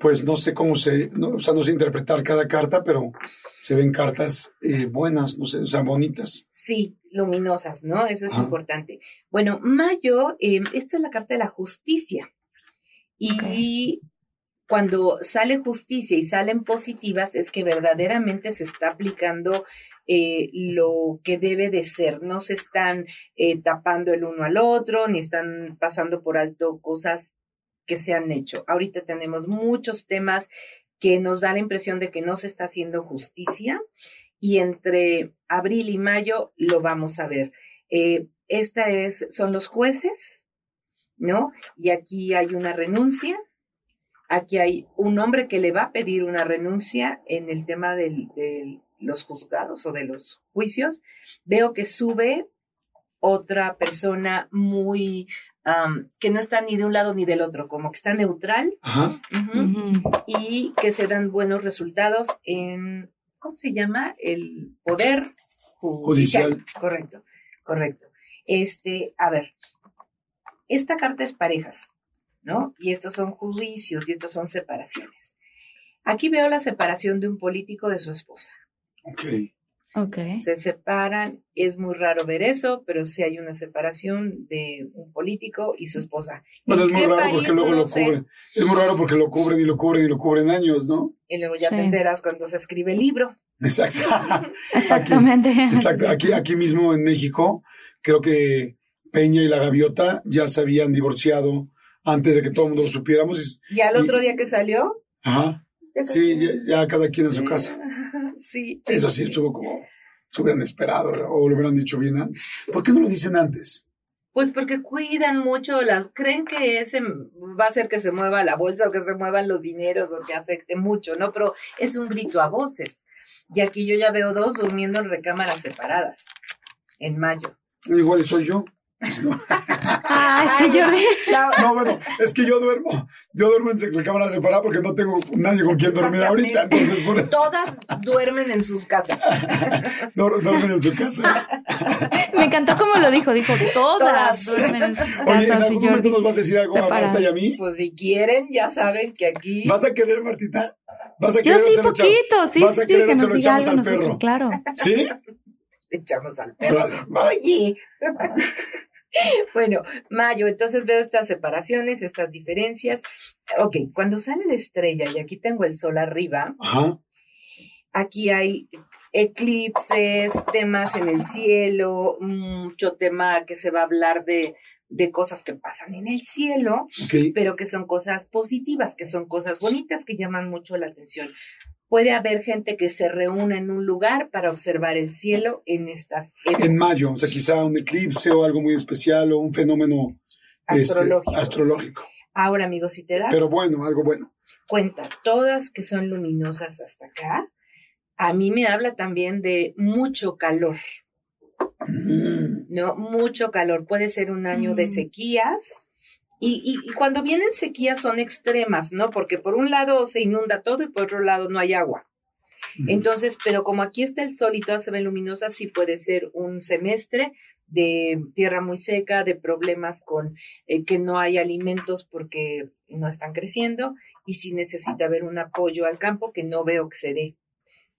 Pues no sé cómo se, no, o sea, no sé interpretar cada carta, pero se ven cartas eh, buenas, no sé, o sea, bonitas. Sí, luminosas, ¿no? Eso es importante. Bueno, mayo, em, esta es la carta de la justicia. Y cuando sale justicia y salen positivas, es que verdaderamente se está aplicando eh, lo que debe de ser. No se están eh, tapando el uno al otro, ni están pasando por alto cosas que se han hecho. Ahorita tenemos muchos temas que nos da la impresión de que no se está haciendo justicia y entre abril y mayo lo vamos a ver. Eh, esta es, son los jueces, ¿no? Y aquí hay una renuncia. Aquí hay un hombre que le va a pedir una renuncia en el tema de los juzgados o de los juicios. Veo que sube otra persona muy que no está ni de un lado ni del otro, como que está neutral Ajá. y que se dan buenos resultados en, ¿cómo se llama? El poder judicial. Judicial. Correcto, correcto. Este, a ver, esta carta es parejas, ¿no? Y estos son juicios y estos son separaciones. Aquí veo la separación de un político de su esposa. Ok. Ok. Se separan, es muy raro ver eso, pero sí hay una separación de un político y su esposa. Bueno, ¿En es muy raro porque luego No lo sé. cubren. Es muy raro porque lo cubren y lo cubren y lo cubren años, ¿no? Y luego ya Sí. te enteras cuando se escribe el libro. Exacto. Exactamente. Exacto. Aquí, aquí mismo en México, creo que Peña y la Gaviota ya se habían divorciado antes de que todo el mundo lo supiéramos. Y al Y- otro día que salió, Ajá. Sí, ya, ya cada quien en su casa. Sí. Eso sí estuvo como, se hubieran esperado o lo hubieran dicho bien antes. ¿Por qué no lo dicen antes? Pues porque cuidan mucho, las, creen que ese va a hacer que se mueva la bolsa o que se muevan los dineros o que afecte mucho, ¿no? Pero es un grito a voces. Y aquí yo ya veo dos durmiendo en recámaras separadas en mayo. Igual soy yo. No. Ay, sí, Jordi. La- No, bueno, es que yo duermo, yo duermo en recámara separada porque no tengo nadie con quien dormir ahorita, entonces por eso Todas duermen en sus casas. duermen en su casa. Me encantó como lo dijo. Dijo, todas Todas. duermen en sus Oye, en casas algún momento Jordi. nos vas a decir algo a. Marta y a mí. Pues si quieren, ya saben que aquí ¿Vas a querer, Martita? ¿Vas a Yo querer sí, o se lo echamos? poquito. Sí, ¿Vas a sí, querer que nos lo diga algo nosotros, perro? claro. ¿Sí? echamos al perro. Oye. bueno, mayo, entonces veo estas separaciones, estas diferencias. Ok, cuando sale la estrella, y aquí tengo el sol arriba, Ajá. aquí hay eclipses, temas en el cielo, mucho tema que se va a hablar de, de cosas que pasan en el cielo, pero que son cosas positivas, que son cosas bonitas que llaman mucho la atención. Puede haber gente que se reúne en un lugar para observar el cielo en estas épocas. En mayo, o sea, quizá un eclipse o algo muy especial o un fenómeno este, Astrológico. astrológico. Ahora, amigos, si te das Pero bueno, algo bueno. cuenta, todas que son luminosas hasta acá, a mí me habla también de mucho calor, Mm. ¿no? Mucho calor. Puede ser un año de Mm. sequías. Y, y- y cuando vienen sequías son extremas, ¿no? Porque por un lado se inunda todo y por otro lado no hay agua. Entonces, pero como aquí está el sol y todas se ven luminosas, sí puede ser un semestre de tierra muy seca, de problemas con eh, que no hay alimentos porque no están creciendo y sí necesita haber un apoyo al campo que no veo que se dé,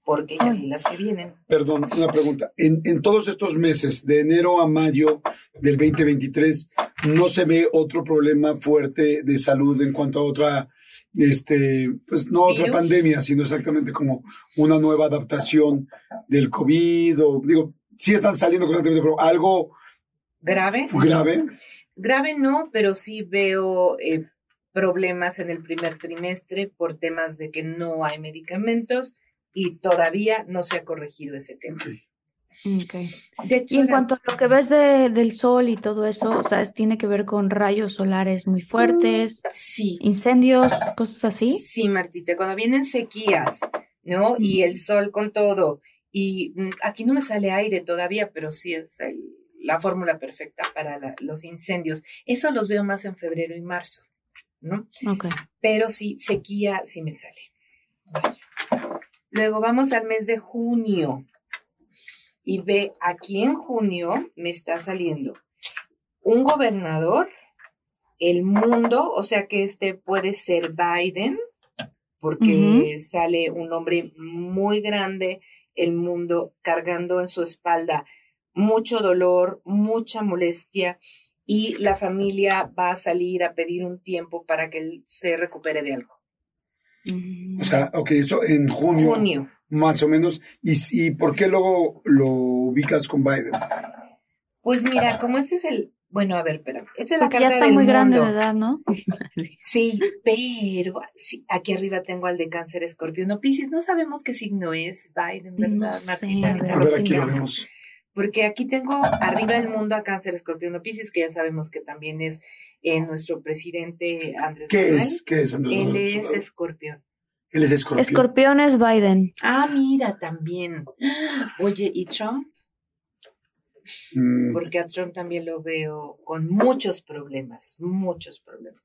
porque ya vi las que vienen. Perdón, una pregunta. En, en todos estos meses, de enero a mayo del 2023, ¿no se ve otro problema fuerte de salud en cuanto a otra, este, pues no otra ¿Virus? pandemia, sino exactamente como una nueva adaptación del COVID o, digo, sí están saliendo constantemente, pero algo ¿Grave? grave? Grave no, pero sí veo eh, problemas en el primer trimestre por temas de que no hay medicamentos y todavía no se ha corregido ese tema. Ok. Ok. De hecho, Y en la- cuanto a lo que ves de, del sol y todo eso, o sea, es- tiene que ver con rayos solares muy fuertes, sí, incendios, cosas así. Sí, Martita, cuando vienen sequías, ¿no? Y el sol con todo, y mm, aquí no me sale aire todavía, pero sí es el- la fórmula perfecta para la- los incendios. Eso los veo más en febrero y marzo, ¿no? Ok. Pero sí, sequía sí me sale. Luego vamos al mes de junio. Y ve, aquí en junio me está saliendo un gobernador, el mundo, o sea que este puede ser Biden, porque sale un hombre muy grande, el mundo cargando en su espalda mucho dolor, mucha molestia, y la familia va a salir a pedir un tiempo para que él se recupere de algo. O sea, ok, eso en junio, Junio. más o menos. ¿Y, ¿Y por qué luego lo ubicas con Biden? Pues mira, como este es el, bueno, a ver, espera, esta es la Porque carta ya está del muy grande de edad, ¿no? Sí, pero sí, aquí arriba tengo al de cáncer escorpión o Piscis. No sabemos qué signo es Biden, ¿verdad, No sé, Martita? a ver. Aquí lo vemos. Porque aquí tengo arriba el mundo a cáncer escorpión o Piscis, que ya sabemos que también es eh, nuestro presidente Andrés ¿Qué Manuel. es? ¿Qué es, Andrés Él Manuel es escorpión. Él es escorpión. Escorpión es Biden. Ah, mira, también. Oye, ¿y Trump? Mm, Porque a Trump también lo veo con muchos problemas, muchos problemas.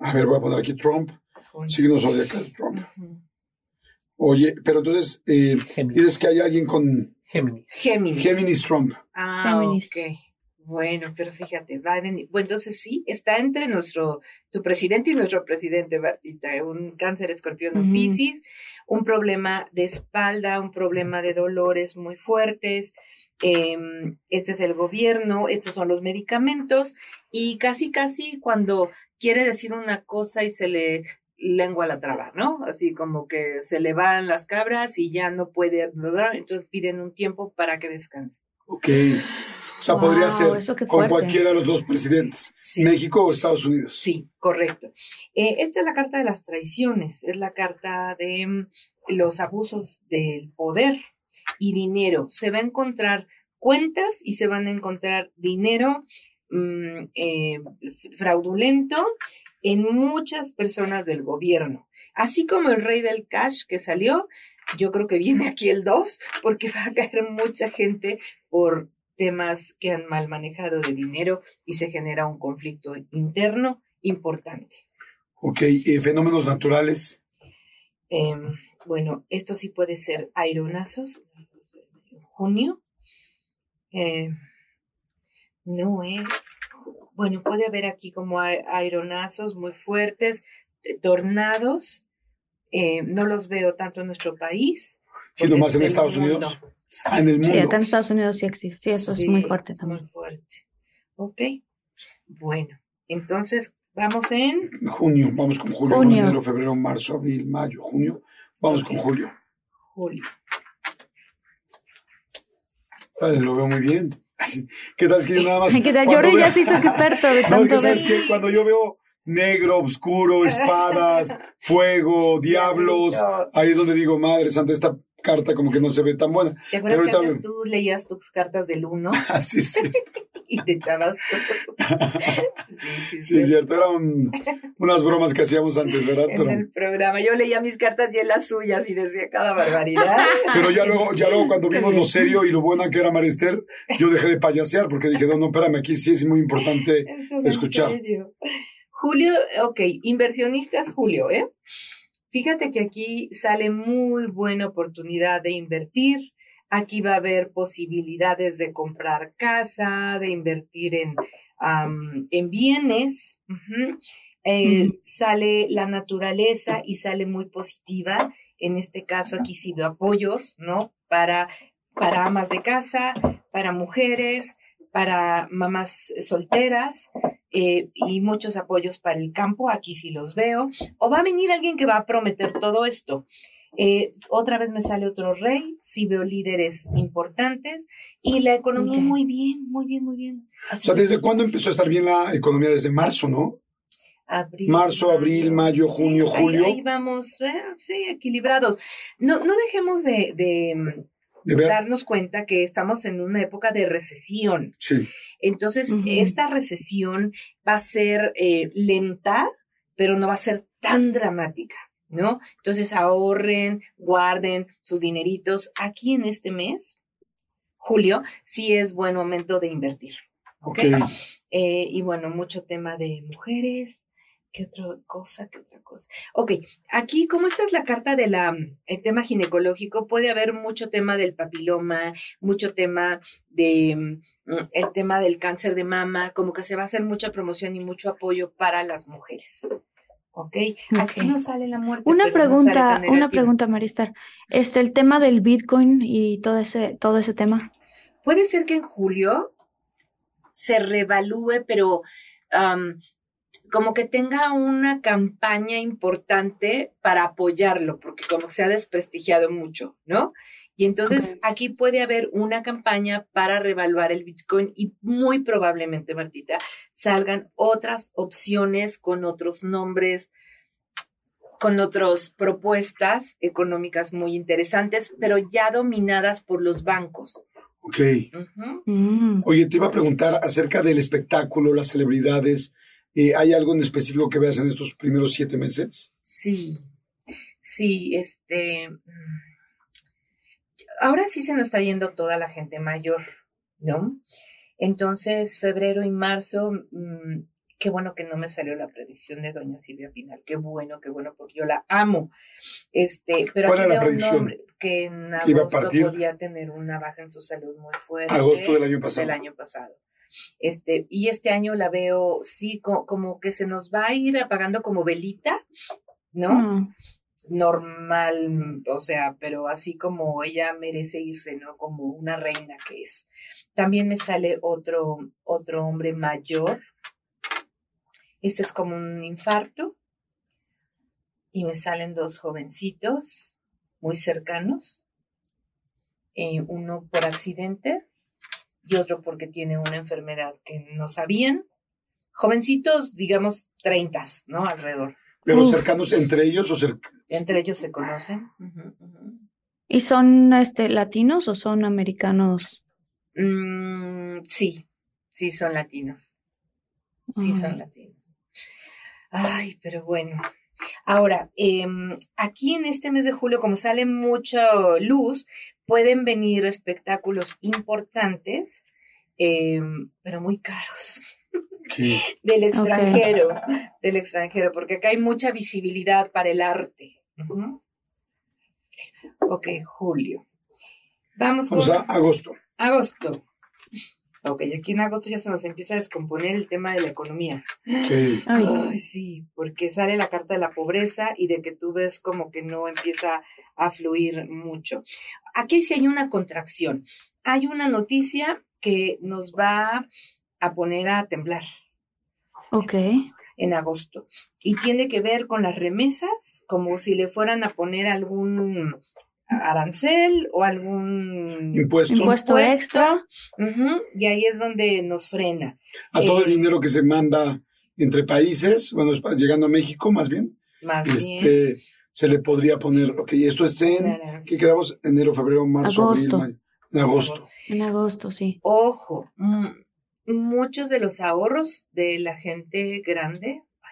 a ver, voy a poner aquí Trump. Con- Signo zodiacal Trump. Ujú. Oye, pero entonces eh, dices que hay alguien con Géminis. Géminis. Géminis Trump. Ah, Géminis. ok. Bueno, pero fíjate, va a venir. Bueno, entonces sí, está entre nuestro, tu presidente y nuestro presidente, Martita. Un cáncer escorpión en Pisces, un problema de espalda, un problema de dolores muy fuertes. Em, este es el gobierno, estos son los medicamentos. Y casi, casi cuando quiere decir una cosa y se le lengua la traba, ¿no? Así como que se le van las cabras y ya no puede, entonces piden un tiempo para que descanse. Ok. O sea, podría ser con cualquiera de los dos presidentes, México o Estados Unidos. Sí, correcto. Eh, esta es la carta de las traiciones, es la carta de mm, los abusos del poder y dinero. Se va a encontrar cuentas y se van a encontrar dinero mm, eh, fraudulento en muchas personas del gobierno. Así como el rey del cash que salió, yo creo que viene aquí el 2, porque va a caer mucha gente por temas que han mal manejado de dinero y se genera un conflicto interno importante. Ok, ¿Y fenómenos naturales. Em, bueno, esto sí puede ser aeronazos en junio. Eh, no, eh. Bueno, puede haber aquí como aeronazos muy fuertes, eh, tornados. Eh, no los veo tanto en nuestro país. Sino más en Estados Unidos. Ah, en el mundo. Sí, acá en Estados Unidos sí existe. Sí, eso es muy fuerte también. Muy fuerte. Ok. Bueno, entonces vamos en. Junio, vamos con julio. junio. Enero, febrero, marzo, abril, mayo, junio. Vamos con julio. Julio. Vale, lo veo muy bien. ¿Qué tal? Es que yo nada más. Que Jordi ya se hizo experto de tanto no, ¿sabes que Cuando yo veo negro, oscuro, espadas, fuego, diablos, ahí es donde digo, madre santa, esta carta como que no se ve tan buena. ¿Te acuerdas que antes tú leías tus cartas del uno? Así sí. y te echabas sí, sí, es cierto. Eran unas bromas que hacíamos antes, ¿verdad? En el programa. Yo leía mis cartas y él las suyas y decía cada barbaridad. Pero ya luego, ya luego cuando vimos lo serio y lo buena que era Marister, yo dejé de payasear porque dije, no, no, espérame, aquí sí es muy importante escuchar. Julio, ok, inversionistas Julio, ¿eh? Fíjate que aquí sale muy buena oportunidad de invertir. Aquí va a haber posibilidades de comprar casa, de invertir en, en bienes. Eh, sale la naturaleza y sale muy positiva. En este caso, aquí sí veo apoyos, ¿no? Para, para amas de casa, para mujeres, para mamás solteras. Eh, y muchos apoyos para el campo, aquí sí los veo, o va a venir alguien que va a prometer todo esto. Eh, otra vez me sale otro rey, sí veo líderes importantes y la economía muy bien, muy bien, muy bien. o sea, ¿desde cuándo empezó a estar bien la economía? Desde marzo, ¿no? marzo, abril, mayo, junio, julio. Ahí, vamos, eh, sí, equilibrados. No, no dejemos de, darnos cuenta que estamos en una época de recesión. Sí. Entonces, esta recesión va a ser eh, lenta, pero no va a ser tan dramática, ¿no? Entonces, ahorren, guarden sus dineritos. Aquí en este mes, julio, sí es buen momento de invertir. ¿ok? okay. Eh, y bueno, mucho tema de mujeres, ¿Qué otra cosa? ¿Qué otra cosa? Ok, aquí, como esta es la carta del tema ginecológico, puede haber mucho tema del papiloma, mucho tema de mm, el tema del cáncer de mama, como que se va a hacer mucha promoción y mucho apoyo para las mujeres. ¿ok? Aquí no sale la muerte. Una pregunta, una pregunta, Maristar. Este, el tema del Bitcoin y todo ese, todo ese tema. Puede ser que en julio se revalúe, pero como que tenga una campaña importante para apoyarlo, porque como se ha desprestigiado mucho, ¿no? Y entonces aquí puede haber una campaña para revaluar el Bitcoin y muy probablemente, Martita, salgan otras opciones con otros nombres, con otras propuestas económicas muy interesantes, pero ya dominadas por los bancos. Ok. Mm. Oye, te iba a preguntar acerca del espectáculo, las celebridades, eh, ¿Hay algo en específico que veas en estos primeros siete meses? Sí, sí, este... Ahora sí se nos está yendo toda la gente mayor, ¿no? Entonces, febrero y marzo, mm, qué bueno que no me salió la predicción de doña Silvia Pinal, qué bueno, qué bueno, porque yo la amo. Este, pero ¿Cuál era la predicción? que en agosto podía tener una baja en su salud muy fuerte. Agosto del año pasado. Del año pasado. Este, y este año la veo, sí, como que se nos va a ir apagando como velita, ¿no? Mm. Normal, o sea, pero así como ella merece irse, ¿no? Como una reina que es. También me sale otro, otro hombre mayor. Este es como un infarto. Y me salen dos jovencitos muy cercanos. Eh, uno por accidente y otro porque tiene una enfermedad que no sabían. Jovencitos, digamos, treintas, ¿no? Alrededor. ¿Pero cercanos entre ellos o Entre ellos se conocen. ¿Y son este, latinos o son americanos? Mm, sí, sí son latinos. Sí son latinos. Ay, pero bueno. Ahora, em, aquí en este mes de julio, como sale mucha luz, pueden venir espectáculos importantes, em, pero muy caros. del extranjero, del extranjero, porque acá hay mucha visibilidad para el arte. Ok, julio. Vamos, Vamos a agosto. Agosto. Ok, aquí en agosto ya se nos empieza a descomponer el tema de la economía. Ay, sí, porque sale la carta de la pobreza y de que tú ves como que no empieza a fluir mucho. Aquí sí hay una contracción. Hay una noticia que nos va a poner a temblar. Ok. En agosto. Y tiene que ver con las remesas, como si le fueran a poner algún arancel o algún impuesto, extra. y ahí es donde nos frena. A todo el eh, dinero que se manda entre países, bueno, llegando a México más bien. Más este, bien. Se le podría poner, ok, esto es en, ¿qué quedamos? Enero, febrero, marzo, agosto. abril, En agosto. En agosto, sí. Ojo, mm, muchos de los ahorros de la gente grande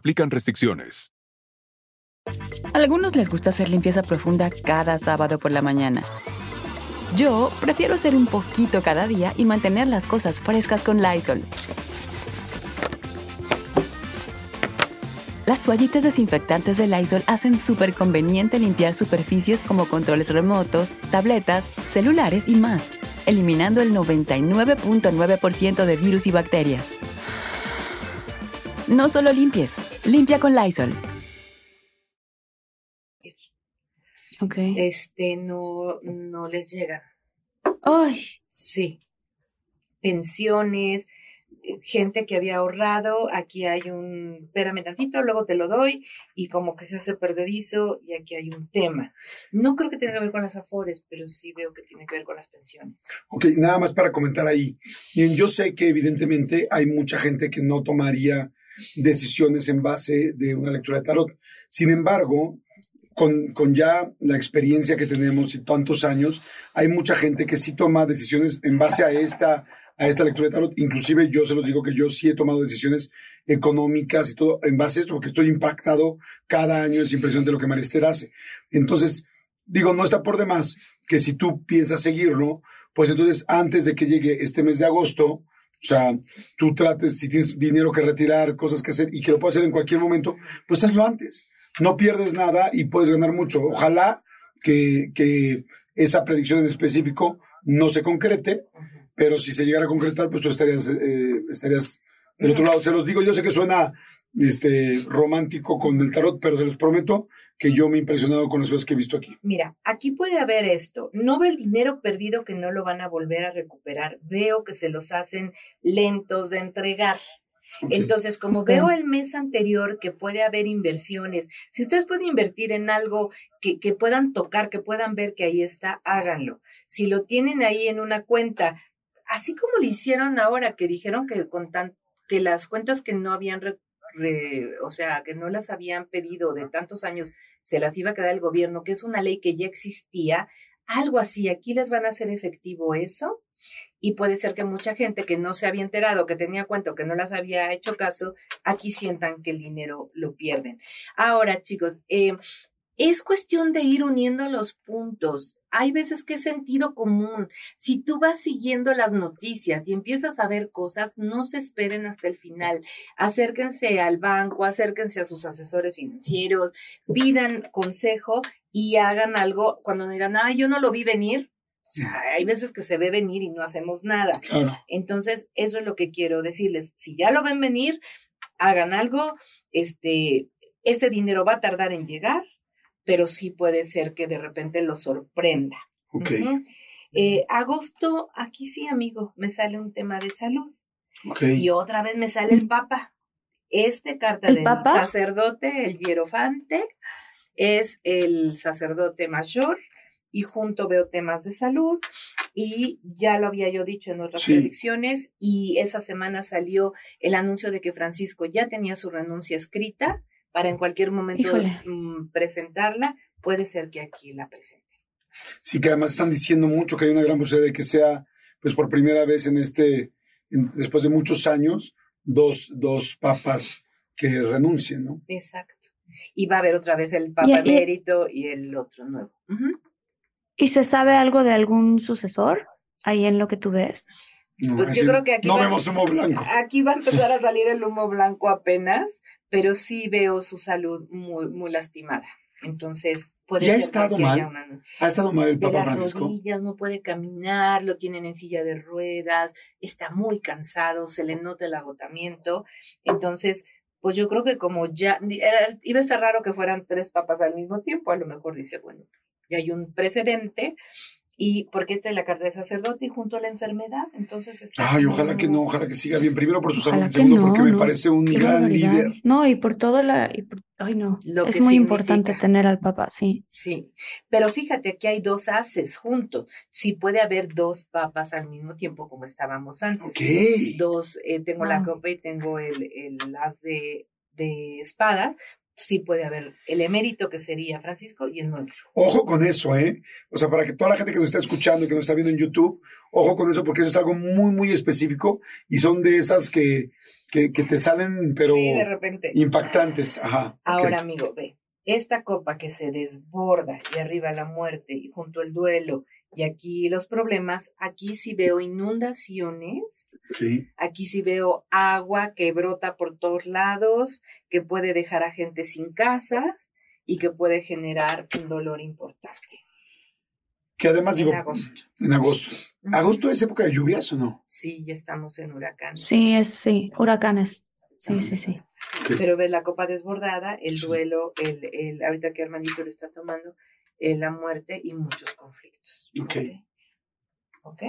aplican restricciones. algunos les gusta hacer limpieza profunda cada sábado por la mañana. Yo prefiero hacer un poquito cada día y mantener las cosas frescas con Lysol. Las toallitas desinfectantes de Lysol hacen súper conveniente limpiar superficies como controles remotos, tabletas, celulares y más, eliminando el 99.9% de virus y bacterias. No solo limpies, limpia con Lysol. Ok. Este, no, no les llega. Ay. Sí. Pensiones, gente que había ahorrado, aquí hay un, espérame tantito, luego te lo doy, y como que se hace perdedizo, y aquí hay un tema. No creo que tenga que ver con las afores, pero sí veo que tiene que ver con las pensiones. Ok, nada más para comentar ahí. Bien, yo sé que evidentemente hay mucha gente que no tomaría decisiones en base de una lectura de tarot. Sin embargo, con, con, ya la experiencia que tenemos y tantos años, hay mucha gente que sí toma decisiones en base a esta, a esta lectura de tarot. Inclusive yo se los digo que yo sí he tomado decisiones económicas y todo en base a esto, porque estoy impactado cada año esa impresión de lo que Marister hace. Entonces, digo, no está por demás que si tú piensas seguirlo, pues entonces antes de que llegue este mes de agosto, o sea, tú trates, si tienes dinero que retirar, cosas que hacer y que lo puedes hacer en cualquier momento, pues hazlo antes. No pierdes nada y puedes ganar mucho. Ojalá que, que esa predicción en específico no se concrete, pero si se llegara a concretar, pues tú estarías, eh, estarías del otro lado. Se los digo, yo sé que suena este, romántico con el tarot, pero se los prometo que yo me he impresionado con las cosas que he visto aquí. Mira, aquí puede haber esto. No ve el dinero perdido que no lo van a volver a recuperar. Veo que se los hacen lentos de entregar. Entonces, como veo el mes anterior que puede haber inversiones, si ustedes pueden invertir en algo que, que, puedan tocar, que puedan ver que ahí está, háganlo. Si lo tienen ahí en una cuenta, así como lo hicieron ahora, que dijeron que con tan, que las cuentas que no habían, o sea, que no las habían pedido de tantos años, se las iba a quedar el gobierno, que es una ley que ya existía, algo así, aquí les van a hacer efectivo eso. y puede ser que mucha gente que no se había enterado, que tenía cuenta, que no las había hecho caso, aquí sientan que el dinero lo pierden. Ahora, chicos, eh, es cuestión de ir uniendo los puntos. Hay veces que es sentido común. Si tú vas siguiendo las noticias y empiezas a ver cosas, no se esperen hasta el final. Acérquense al banco, acérquense a sus asesores financieros, pidan consejo y hagan algo. Cuando digan, ah, yo no lo vi venir, hay veces que se ve venir y no hacemos nada. Entonces, eso es lo que quiero decirles. Si ya lo ven venir, hagan algo. Este, este dinero va a tardar en llegar, pero sí puede ser que de repente lo sorprenda. Ok. Eh, agosto, aquí sí, amigo, me sale un tema de salud. Y otra vez me sale el Papa. Este carta del sacerdote, el hierofante, es el sacerdote mayor y junto veo temas de salud y ya lo había yo dicho en otras predicciones y esa semana salió el anuncio de que Francisco ya tenía su renuncia escrita para en cualquier momento mm, presentarla, puede ser que aquí la presente. Sí, que además están diciendo mucho que hay una gran posibilidad de que sea, pues por primera vez en este, después de muchos años, dos, dos papas que renuncien, ¿no? Exacto. Y va a haber otra vez el papa emérito y, el otro nuevo. ¿Y se sabe algo de algún sucesor ahí en lo que tú ves? Pues yo creo que aquí no vemos humo blanco. Aquí va a empezar a salir el humo blanco apenas, pero sí veo su salud muy, muy lastimada. Entonces, puede ¿Y ha estado mal? ¿Ha estado mal el Papa las Francisco? Rodillas, no puede caminar, lo tienen en silla de ruedas, está muy cansado, se le nota el agotamiento. Entonces, pues yo creo que como ya, iba a ser raro que fueran tres papas al mismo tiempo, a lo mejor dice, bueno, ya hay un precedente, y porque esta es la carta de sacerdote y junto a la enfermedad, entonces... Ay, ojalá que no, ojalá que siga bien, primero por su salud, segundo porque me parece un gran líder. No, y por todo la... ay, no, es muy importante tener al Papa, sí. Sí, pero fíjate que hay dos haces juntos, sí puede haber dos papas al mismo tiempo como estábamos antes. ¿Qué? Dos, eh, tengo la copa y tengo el, el as de, de espadas, sí puede haber el emérito que sería Francisco y el nuevo. Ojo con eso, ¿eh? O sea, para que toda la gente que nos está escuchando y que nos está viendo en YouTube, ojo con eso porque eso es algo muy, muy específico y son de esas que, que, te salen, pero de repente. impactantes. Ajá. Ahora, amigo, ve, esta copa que se desborda y arriba la muerte y junto al duelo y aquí los problemas, aquí sí veo inundaciones, aquí sí veo agua que brota por todos lados, que puede dejar a gente sin casas y que puede generar un dolor importante. Que además en digo, agosto. en agosto. ¿Agosto es época de lluvias o no? Sí, ya estamos en huracanes. Sí, es sí, huracanes. Sí, sí, sí. Pero ves la copa desbordada, el duelo, el, el, ahorita que Armandito lo está tomando, eh, la muerte y muchos conflictos. Ok. Ok.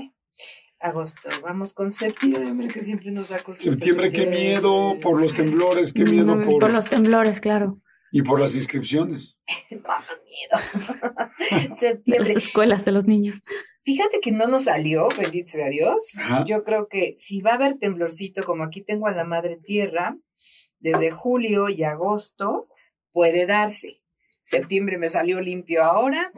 Agosto. Vamos con septiembre, que siempre nos da cosas. Septiembre, qué miedo por los temblores, qué miedo mm, por... Por los temblores, claro. Y por las inscripciones. Más miedo. septiembre. Las escuelas de los niños. Fíjate que no nos salió, bendito sea Dios. Yo creo que si va a haber temblorcito, como aquí tengo a la madre tierra, desde julio y agosto, puede darse. Septiembre me salió limpio ahora.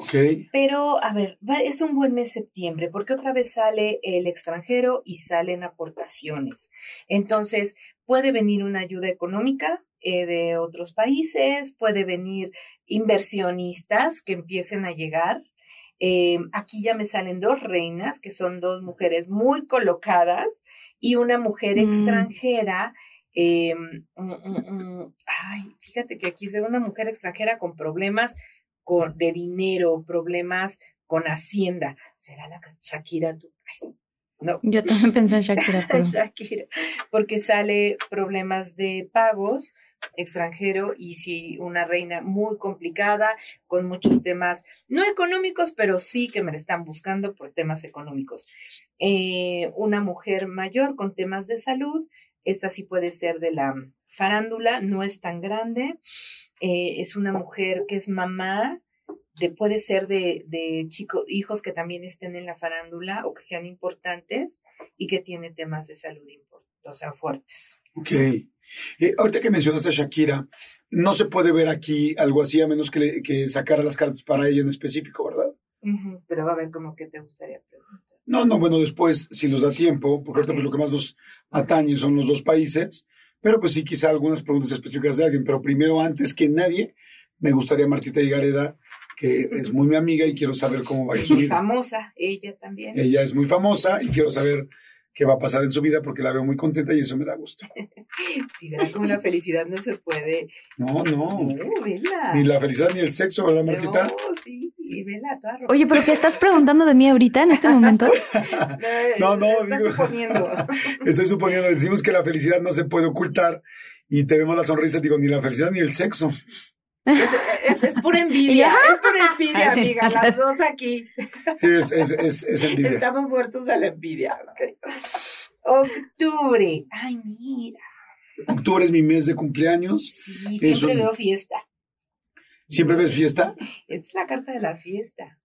Pero, a ver, es un buen mes septiembre porque otra vez sale el extranjero y salen aportaciones. Entonces, puede venir una ayuda económica eh, de otros países, puede venir inversionistas que empiecen a llegar. Eh, aquí ya me salen dos reinas, que son dos mujeres muy colocadas, y una mujer mm. extranjera eh, ay, fíjate que aquí se ve una mujer extranjera con problemas con, de dinero, problemas con Hacienda. ¿Será la Shakira? no. Yo también pensé en Shakira. Shakira, porque sale problemas de pagos extranjero y si una reina muy complicada con muchos temas no económicos pero sí que me la están buscando por temas económicos eh, una mujer mayor con temas de salud esta sí puede ser de la farándula, no es tan grande. Eh, es una mujer que es mamá, de, puede ser de, de chicos, hijos que también estén en la farándula o que sean importantes y que tiene temas de salud o sea, fuertes. Ok. Eh, ahorita que mencionaste a Shakira, no se puede ver aquí algo así a menos que, que sacara las cartas para ella en específico, ¿verdad? Pero va a ver como que te gustaría preguntar. No, no, bueno, después, si nos da tiempo, porque ahorita pues, lo que más nos atañe son los dos países, pero pues sí, quizá algunas preguntas específicas de alguien, pero primero, antes que nadie, me gustaría Martita Higareda, que es muy mi amiga y quiero saber cómo va a ir su Es vida. famosa, ella también. Ella es muy famosa y quiero saber qué va a pasar en su vida porque la veo muy contenta y eso me da gusto. Sí, verás como la felicidad no se puede. No, no, No, vela. ni la felicidad ni el sexo, ¿verdad, Martita? No, sí, y vela, toda roja. Oye, pero ¿qué estás preguntando de mí ahorita en este momento? No, no, Estás digo- suponiendo. Estoy suponiendo, decimos que la felicidad no se puede ocultar y te vemos la sonrisa, digo, ni la felicidad ni el sexo. Es, es, es pura envidia, es pura envidia, Ay, sí. amiga. Las dos aquí Sí, es, es, es, es envidia. estamos muertos a la envidia. ok. Octubre. Ay, mira. Octubre es mi mes de cumpleaños. Sí, siempre un- veo fiesta. ¿Siempre ves fiesta? Esta es la carta de la fiesta.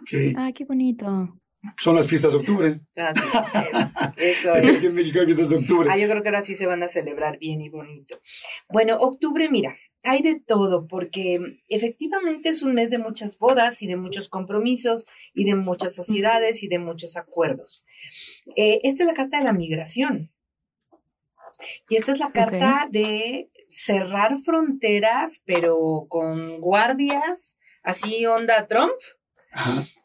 Ok. Ay, qué bonito. Son las fiestas de octubre. Ah, Eso Es es. aquí en México hay fiestas de octubre. Ah, yo creo que ahora sí se van a celebrar bien y bonito. Bueno, octubre, mira, hay de todo, porque efectivamente es un mes de muchas bodas y de muchos compromisos y de muchas sociedades y de muchos acuerdos. Eh, esta es la carta de la migración. Y esta es la carta de cerrar fronteras, pero con guardias, así onda Trump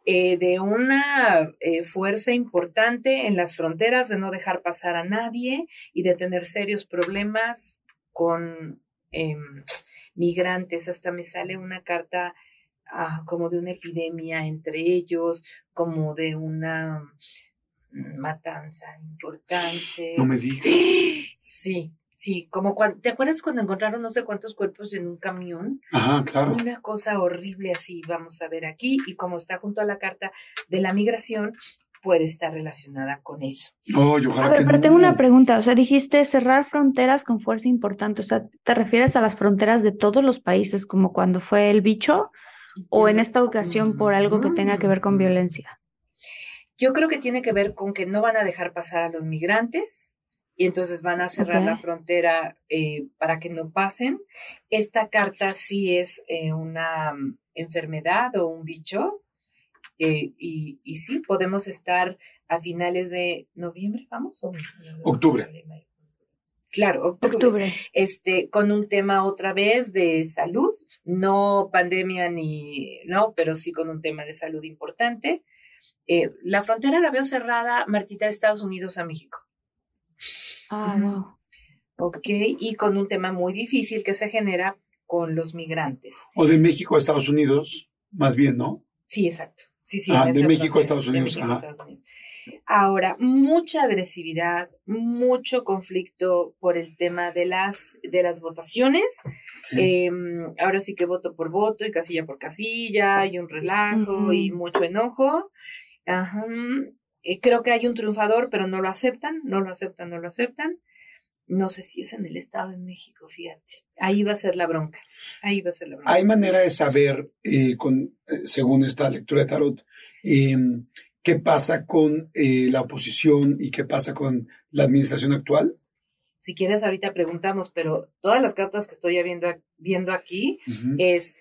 eh, de una eh, fuerza importante en las fronteras, de no dejar pasar a nadie y de tener serios problemas con em, migrantes. Hasta me sale una carta ah, como de una epidemia entre ellos, como de una matanza importante. No me digas. Sí, sí, como cuando, ¿te acuerdas cuando encontraron no sé cuántos cuerpos en un camión? Ajá, claro. Una cosa horrible así, vamos a ver aquí, y como está junto a la carta de la migración, puede estar relacionada con eso. Ay, ojalá A ver, que pero no. tengo una pregunta. O sea, dijiste cerrar fronteras con fuerza importante. O sea, ¿te refieres a las fronteras de todos los países, como cuando fue el bicho? ¿O en esta ocasión por algo que tenga que ver con violencia? Yo creo que tiene que ver con que no van a dejar pasar a los migrantes y entonces van a cerrar la frontera eh, para que no pasen. Esta carta sí es eh, una mm, enfermedad o un bicho eh, y, y sí, podemos estar a finales de noviembre, ¿vamos? ¿O- Octubre. Claro, octubre. Octubre. este, con un tema otra vez de salud, no pandemia ni, no, pero sí con un tema de salud importante. Eh, la frontera la veo cerrada, Martita, de Estados Unidos a México. Ah, wow. Ok, y con un tema muy difícil que se genera con los migrantes. O de México a Estados Unidos, más bien, ¿no? Sí, exacto. Sí, sí, Ah, de México Estados de Unidos, México a. Estados Unidos. Ahora, mucha agresividad, mucho conflicto por el tema de las, de las votaciones. Eh, ahora sí que voto por voto y casilla por casilla y un relajo y mucho enojo. Ajá. Eh, creo que hay un triunfador, pero no lo aceptan, no lo aceptan, no lo aceptan. No sé si es en el Estado de México, fíjate. Ahí va a ser la bronca. Ahí va a ser la bronca. Hay manera de saber, eh, con, eh, según esta lectura de tarot, eh, qué pasa con eh, la oposición y qué pasa con la administración actual. Si quieres, ahorita preguntamos, pero todas las cartas que estoy viendo, viendo aquí es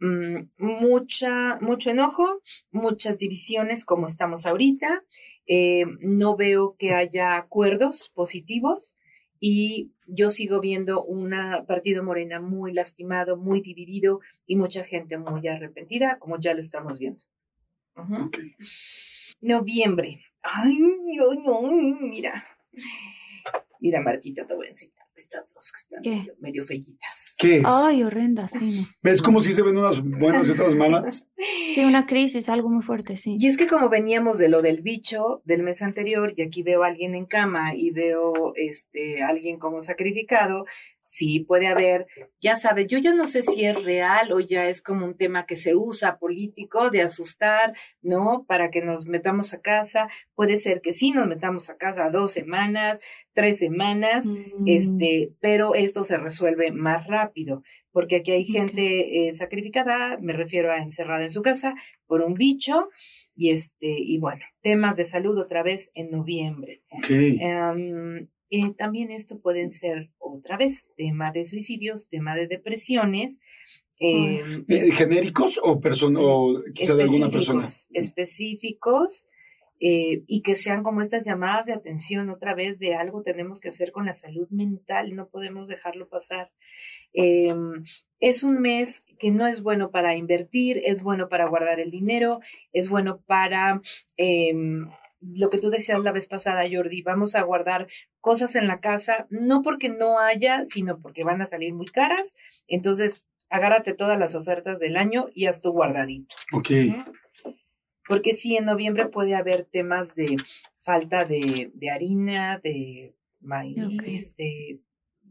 mm, mucha, mucho enojo, muchas divisiones como estamos ahorita. Eh, no veo que haya acuerdos positivos y yo sigo viendo un partido morena muy lastimado, muy dividido y mucha gente muy arrepentida, como ya lo estamos viendo. Noviembre. Ay, no, no, mira. Mira, Martita, te voy a enseñar estas dos que están ¿Qué? medio, medio fellitas. ¿Qué es? Ay, horrenda, sí. ¿Ves cómo si se ven unas buenas y otras malas? Sí, una crisis, algo muy fuerte, sí. Y es que como veníamos de lo del bicho del mes anterior y aquí veo a alguien en cama y veo este alguien como sacrificado, sí puede haber, ya sabes, yo ya no sé si es real o ya es como un tema que se usa político de asustar, ¿no? Para que nos metamos a casa. Puede ser que sí nos metamos a casa dos semanas, tres semanas, Mm, este, pero esto se resuelve más rápido, porque aquí hay gente eh, sacrificada, me refiero a encerrada en su casa por un bicho, y este, y bueno, temas de salud otra vez en noviembre. Ok. Em, eh, también esto pueden ser otra vez tema de suicidios, tema de depresiones, em, Eh, ¿Genéricos o, o quizá de alguna persona? específicos, específicos, eh, y que sean como estas llamadas de atención otra vez de algo tenemos que hacer con la salud mental, no podemos dejarlo pasar. Em, es un mes que no es bueno para invertir, es bueno para guardar el dinero, es bueno para em, lo que tú decías la vez pasada, Jordi, vamos a guardar cosas en la casa, no porque no haya, sino porque van a salir muy caras. Entonces, agárrate todas las ofertas del año y haz tu guardadito. Ok. Porque sí, en noviembre puede haber temas de falta de, de harina, de maíz, de,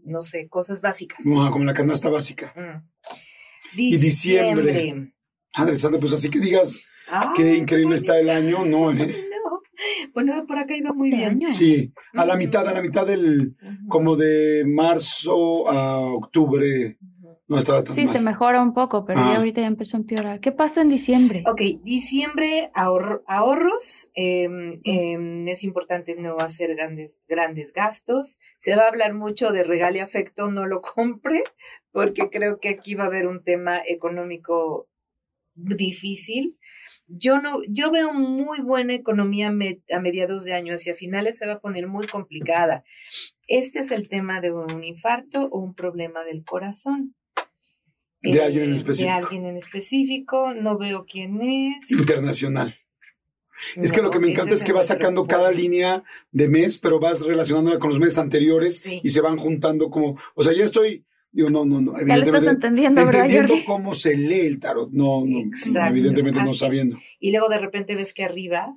no sé, cosas básicas. Ah, como la canasta básica. Mm. Y diciembre. Santa, pues así que digas qué increíble está el año, ¿no? ¿eh? No. Bueno, por acá iba muy bien. Sí, a la mitad, a la mitad del, como de marzo a octubre, no estaba tan Sí, mal. se mejora un poco, pero Ah. ya ahorita ya empezó a empeorar. ¿Qué pasa en diciembre? Ok, diciembre, ahorro- ahorros. em, em, es importante no hacer grandes, grandes gastos. Se va a hablar mucho de regale afecto, no lo compre, porque creo que aquí va a haber un tema económico difícil. Yo no, yo veo muy buena economía me- a mediados de año, hacia finales se va a poner muy complicada. Este es el tema de un infarto o un problema del corazón. De alguien en Eh, específico. De alguien en específico, no veo quién es. Internacional. Es que lo que me encanta es que vas sacando cada línea de mes, pero vas relacionándola con los meses anteriores Sí. y se van juntando como, o sea, ya estoy, digo, no, no, no, Ya le estás entendiendo, ¿verdad, entendiendo Jordi? cómo se lee el tarot, no, no, Exacto. evidentemente no sabiendo. Y luego de repente ves que arriba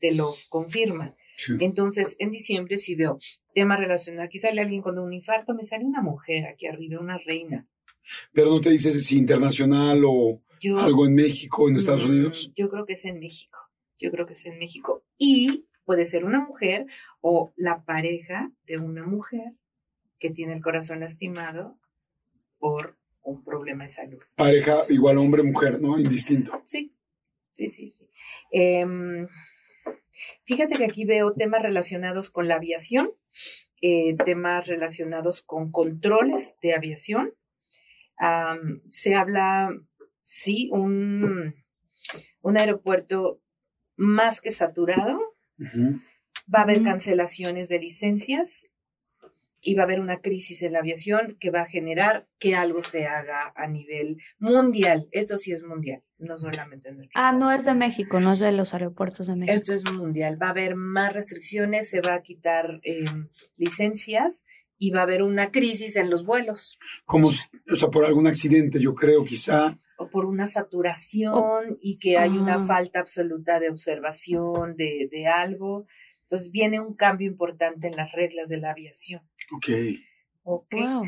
te lo confirma. Sí. Entonces, en diciembre si veo tema relacionado, aquí sale alguien con un infarto, me sale una mujer aquí arriba, una reina. Pero no te dices si internacional o Yo, algo en México, en Estados Unidos. Yo creo que es en México. Yo creo que es en México. Y puede ser una mujer o la pareja de una mujer que tiene el corazón lastimado por un problema de salud. Pareja igual hombre, mujer, ¿no? Indistinto. Sí, sí, sí, sí. Em, fíjate que aquí veo temas relacionados con la aviación, eh, temas relacionados con controles de aviación. Se habla, sí, un, un aeropuerto más que saturado. Va a haber cancelaciones de licencias y va a haber una crisis en la aviación que va a generar que algo se haga a nivel mundial. Esto sí es mundial, no solamente en nuestro Ah, no es de México, no es de los aeropuertos de México. Esto es mundial. Va a haber más restricciones, se va a quitar eh, licencias y va a haber una crisis en los vuelos Como, o sea, por algún accidente, yo creo, quizá. o por una saturación y que hay una Ah. falta absoluta de observación de, de algo. Entonces viene un cambio importante en las reglas de la aviación. Ok. Ok, Wow.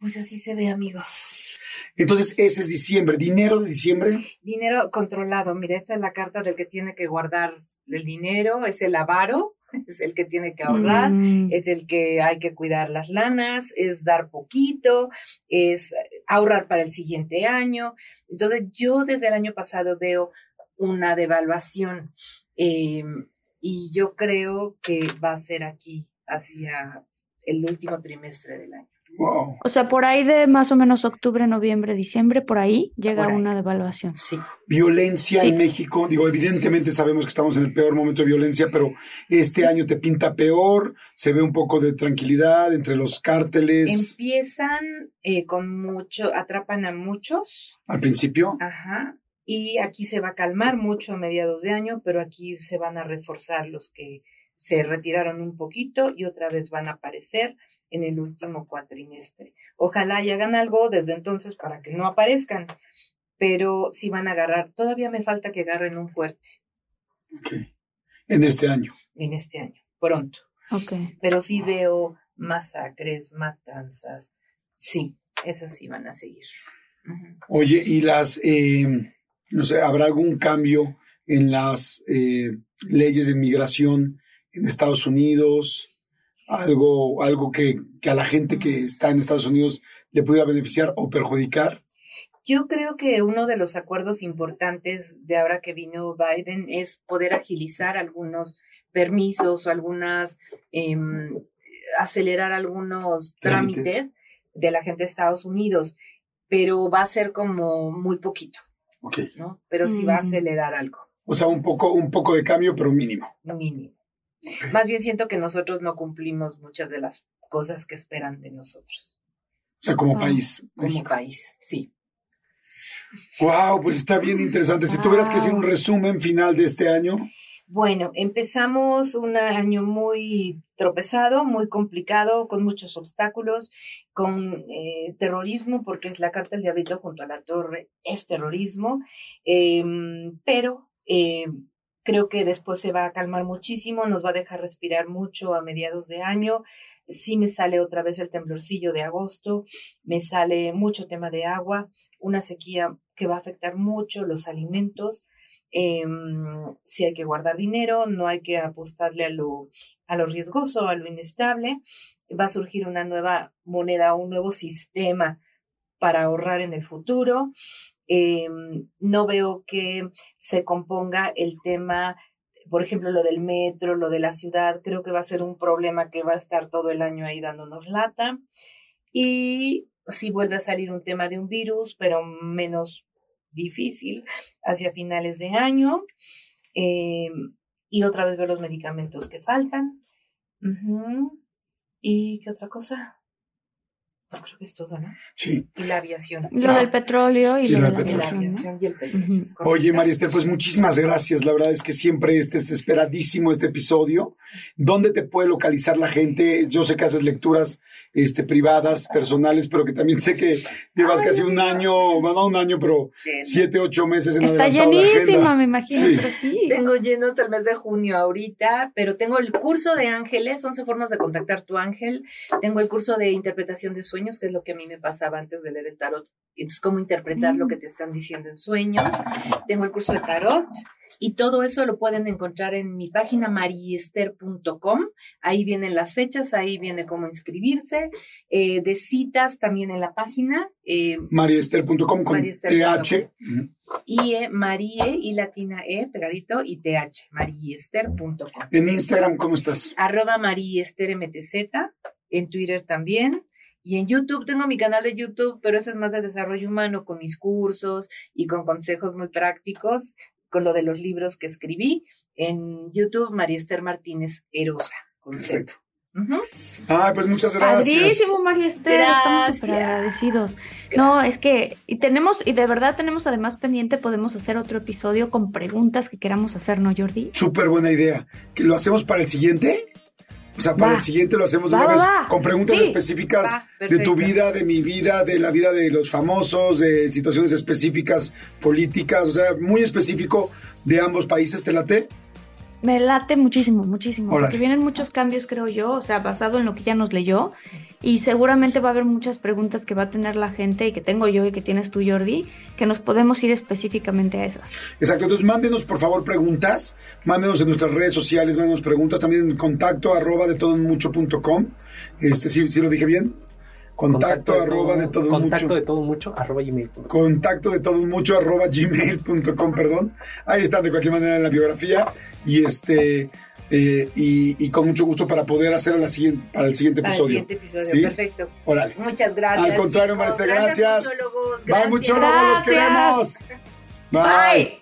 pues así se ve, amigos. Entonces, ese es diciembre. ¿Dinero de diciembre? Dinero controlado. Mira, esta es la carta del que tiene que guardar el dinero, es el avaro, es el que tiene que ahorrar. Mm, es el que hay que cuidar las lanas, es dar poquito, es ahorrar para el siguiente año. Entonces yo desde el año pasado veo una devaluación eh, y yo creo que va a ser aquí hacia el último trimestre del año. Wow. O sea, por ahí de más o menos octubre, noviembre, diciembre, por ahí llega Por ahí. una devaluación. Sí. Violencia Sí. en México. Digo, evidentemente sabemos que estamos en el peor momento de violencia, pero este año te pinta peor. Se ve un poco de tranquilidad entre los cárteles Empiezan eh, con mucho, atrapan a muchos, al principio. Ajá. Y aquí se va a calmar mucho a mediados de año, pero aquí se van a reforzar los que se retiraron un poquito y otra vez van a aparecer en el último cuatrimestre. Ojalá y hagan algo desde entonces para que no aparezcan, pero sí van a agarrar. Todavía me falta que agarren un fuerte Ok. En este año. en este año, pronto. Ok. Pero sí veo masacres, matanzas. Sí, esas sí van a seguir. Oye, y las, eh, no sé, ¿habrá algún cambio en las eh, leyes de inmigración en Estados Unidos? Algo, algo que, que a la gente que está en Estados Unidos le pudiera beneficiar o perjudicar. Yo creo que uno de los acuerdos importantes de ahora que vino Biden es poder agilizar algunos permisos o algunas, em, acelerar algunos Trámites. trámites de la gente de Estados Unidos, pero va a ser como muy poquito, Ok. ¿no? Pero sí va a Mm. acelerar algo. O sea, un poco, un poco de cambio, pero mínimo. Mínimo. Más bien siento que nosotros no cumplimos muchas de las cosas que esperan de nosotros. O sea, como Ah. país. Como México. país, sí. Wow, pues está bien interesante. Si tuvieras que hacer un resumen final de este año, Bueno, empezamos un año muy tropezado, muy complicado, con muchos obstáculos, con eh, terrorismo, porque es la carta del diablito junto a la torre, es terrorismo, em, pero eh, creo que después se va a calmar muchísimo, nos va a dejar respirar mucho a mediados de año. Sí me sale otra vez el temblorcillo de agosto, me sale mucho tema de agua, una sequía que va a afectar mucho los alimentos. Eh, si hay que guardar dinero, no hay que apostarle a lo, a lo riesgoso, a lo inestable. Va a surgir una nueva moneda, un nuevo sistema para ahorrar en el futuro. Eh, no veo que se componga el tema, por ejemplo, lo del metro, lo de la ciudad. Creo que va a ser un problema que va a estar todo el año ahí dándonos lata. Y si vuelve a salir un tema de un virus, pero menos difícil hacia finales de año. Eh, y otra vez ver los medicamentos que faltan. ¿Y qué otra cosa? Pues creo que es todo, ¿no? sí. Y la aviación. Lo del petróleo y, Y lo de la aviación, y el petróleo. Oye, Marister, pues muchísimas gracias. La verdad es que siempre este es esperadísimo este episodio. ¿Dónde te puede localizar la gente? Yo sé que haces lecturas este, privadas, personales, pero que también sé que llevas Ay, casi un año, bueno, no un año, pero Lleno. siete, ocho meses en Está llenísima, me imagino, Sí. pero sí. Tengo lleno hasta el mes de junio ahorita, pero tengo el curso de ángeles, 11 formas de contactar tu ángel. Tengo el curso de interpretación de sueños, que es lo que a mí me pasaba antes de leer el tarot. Entonces, cómo interpretar lo que te están diciendo en sueños. Tengo el curso de tarot y todo eso lo pueden encontrar en mi página mariester.com. Ahí vienen las fechas, ahí viene cómo inscribirse. Eh, de citas también en la página. Eh, Mariester.com con Mariester.com. TH. IE, Marie y latina E, pegadito, y TH, mariester.com. En Instagram, ¿cómo estás? Arroba Mariester MTZ, en Twitter también. Y en YouTube tengo mi canal de YouTube, pero ese es más de desarrollo humano, con mis cursos y con consejos muy prácticos, con lo de los libros que escribí. En YouTube, Mariester Martínez Erosa. con Z. Perfecto. Ujú. Ay, pues muchas gracias. Padrísimo, María Esther. Estamos súper agradecidos. No, es que, y tenemos, y de verdad tenemos además pendiente, podemos hacer otro episodio con preguntas que queramos hacer, ¿no, Jordi? Súper buena idea. ¿Que ¿Lo hacemos para el siguiente? O sea, para Va. el siguiente lo hacemos de Va, una vez va. con preguntas Sí. específicas de tu vida, de mi vida, de la vida de los famosos, de situaciones específicas, políticas, o sea, muy específico de ambos países. ¿Te late? Me late muchísimo, muchísimo. Órale. Porque vienen muchos cambios, creo yo, o sea, basado en lo que ya nos leyó. Y seguramente va a haber muchas preguntas que va a tener la gente y que tengo yo y que tienes tú, Jordi, que nos podemos ir específicamente a esas. Exacto. Entonces, mándenos por favor preguntas, mándenos en nuestras redes sociales, mándenos preguntas, también en contacto arroba de todo en mucho.com. Este, ¿sí, sí lo dije bien? Contacto, arroba de todo contacto mucho. de todo mucho arroba gmail.com. contacto de todo mucho arroba gmail.com, perdón. Ahí están de cualquier manera en la biografía. Y este eh, y, y con mucho gusto para poder hacer la siguiente, para el siguiente Para el episodio. siguiente episodio, ¿Sí? perfecto. Órale. Muchas gracias. Al contrario. Mariste, gracias. muchólogos, Bye, gracias. muchólogos, los queremos. Bye.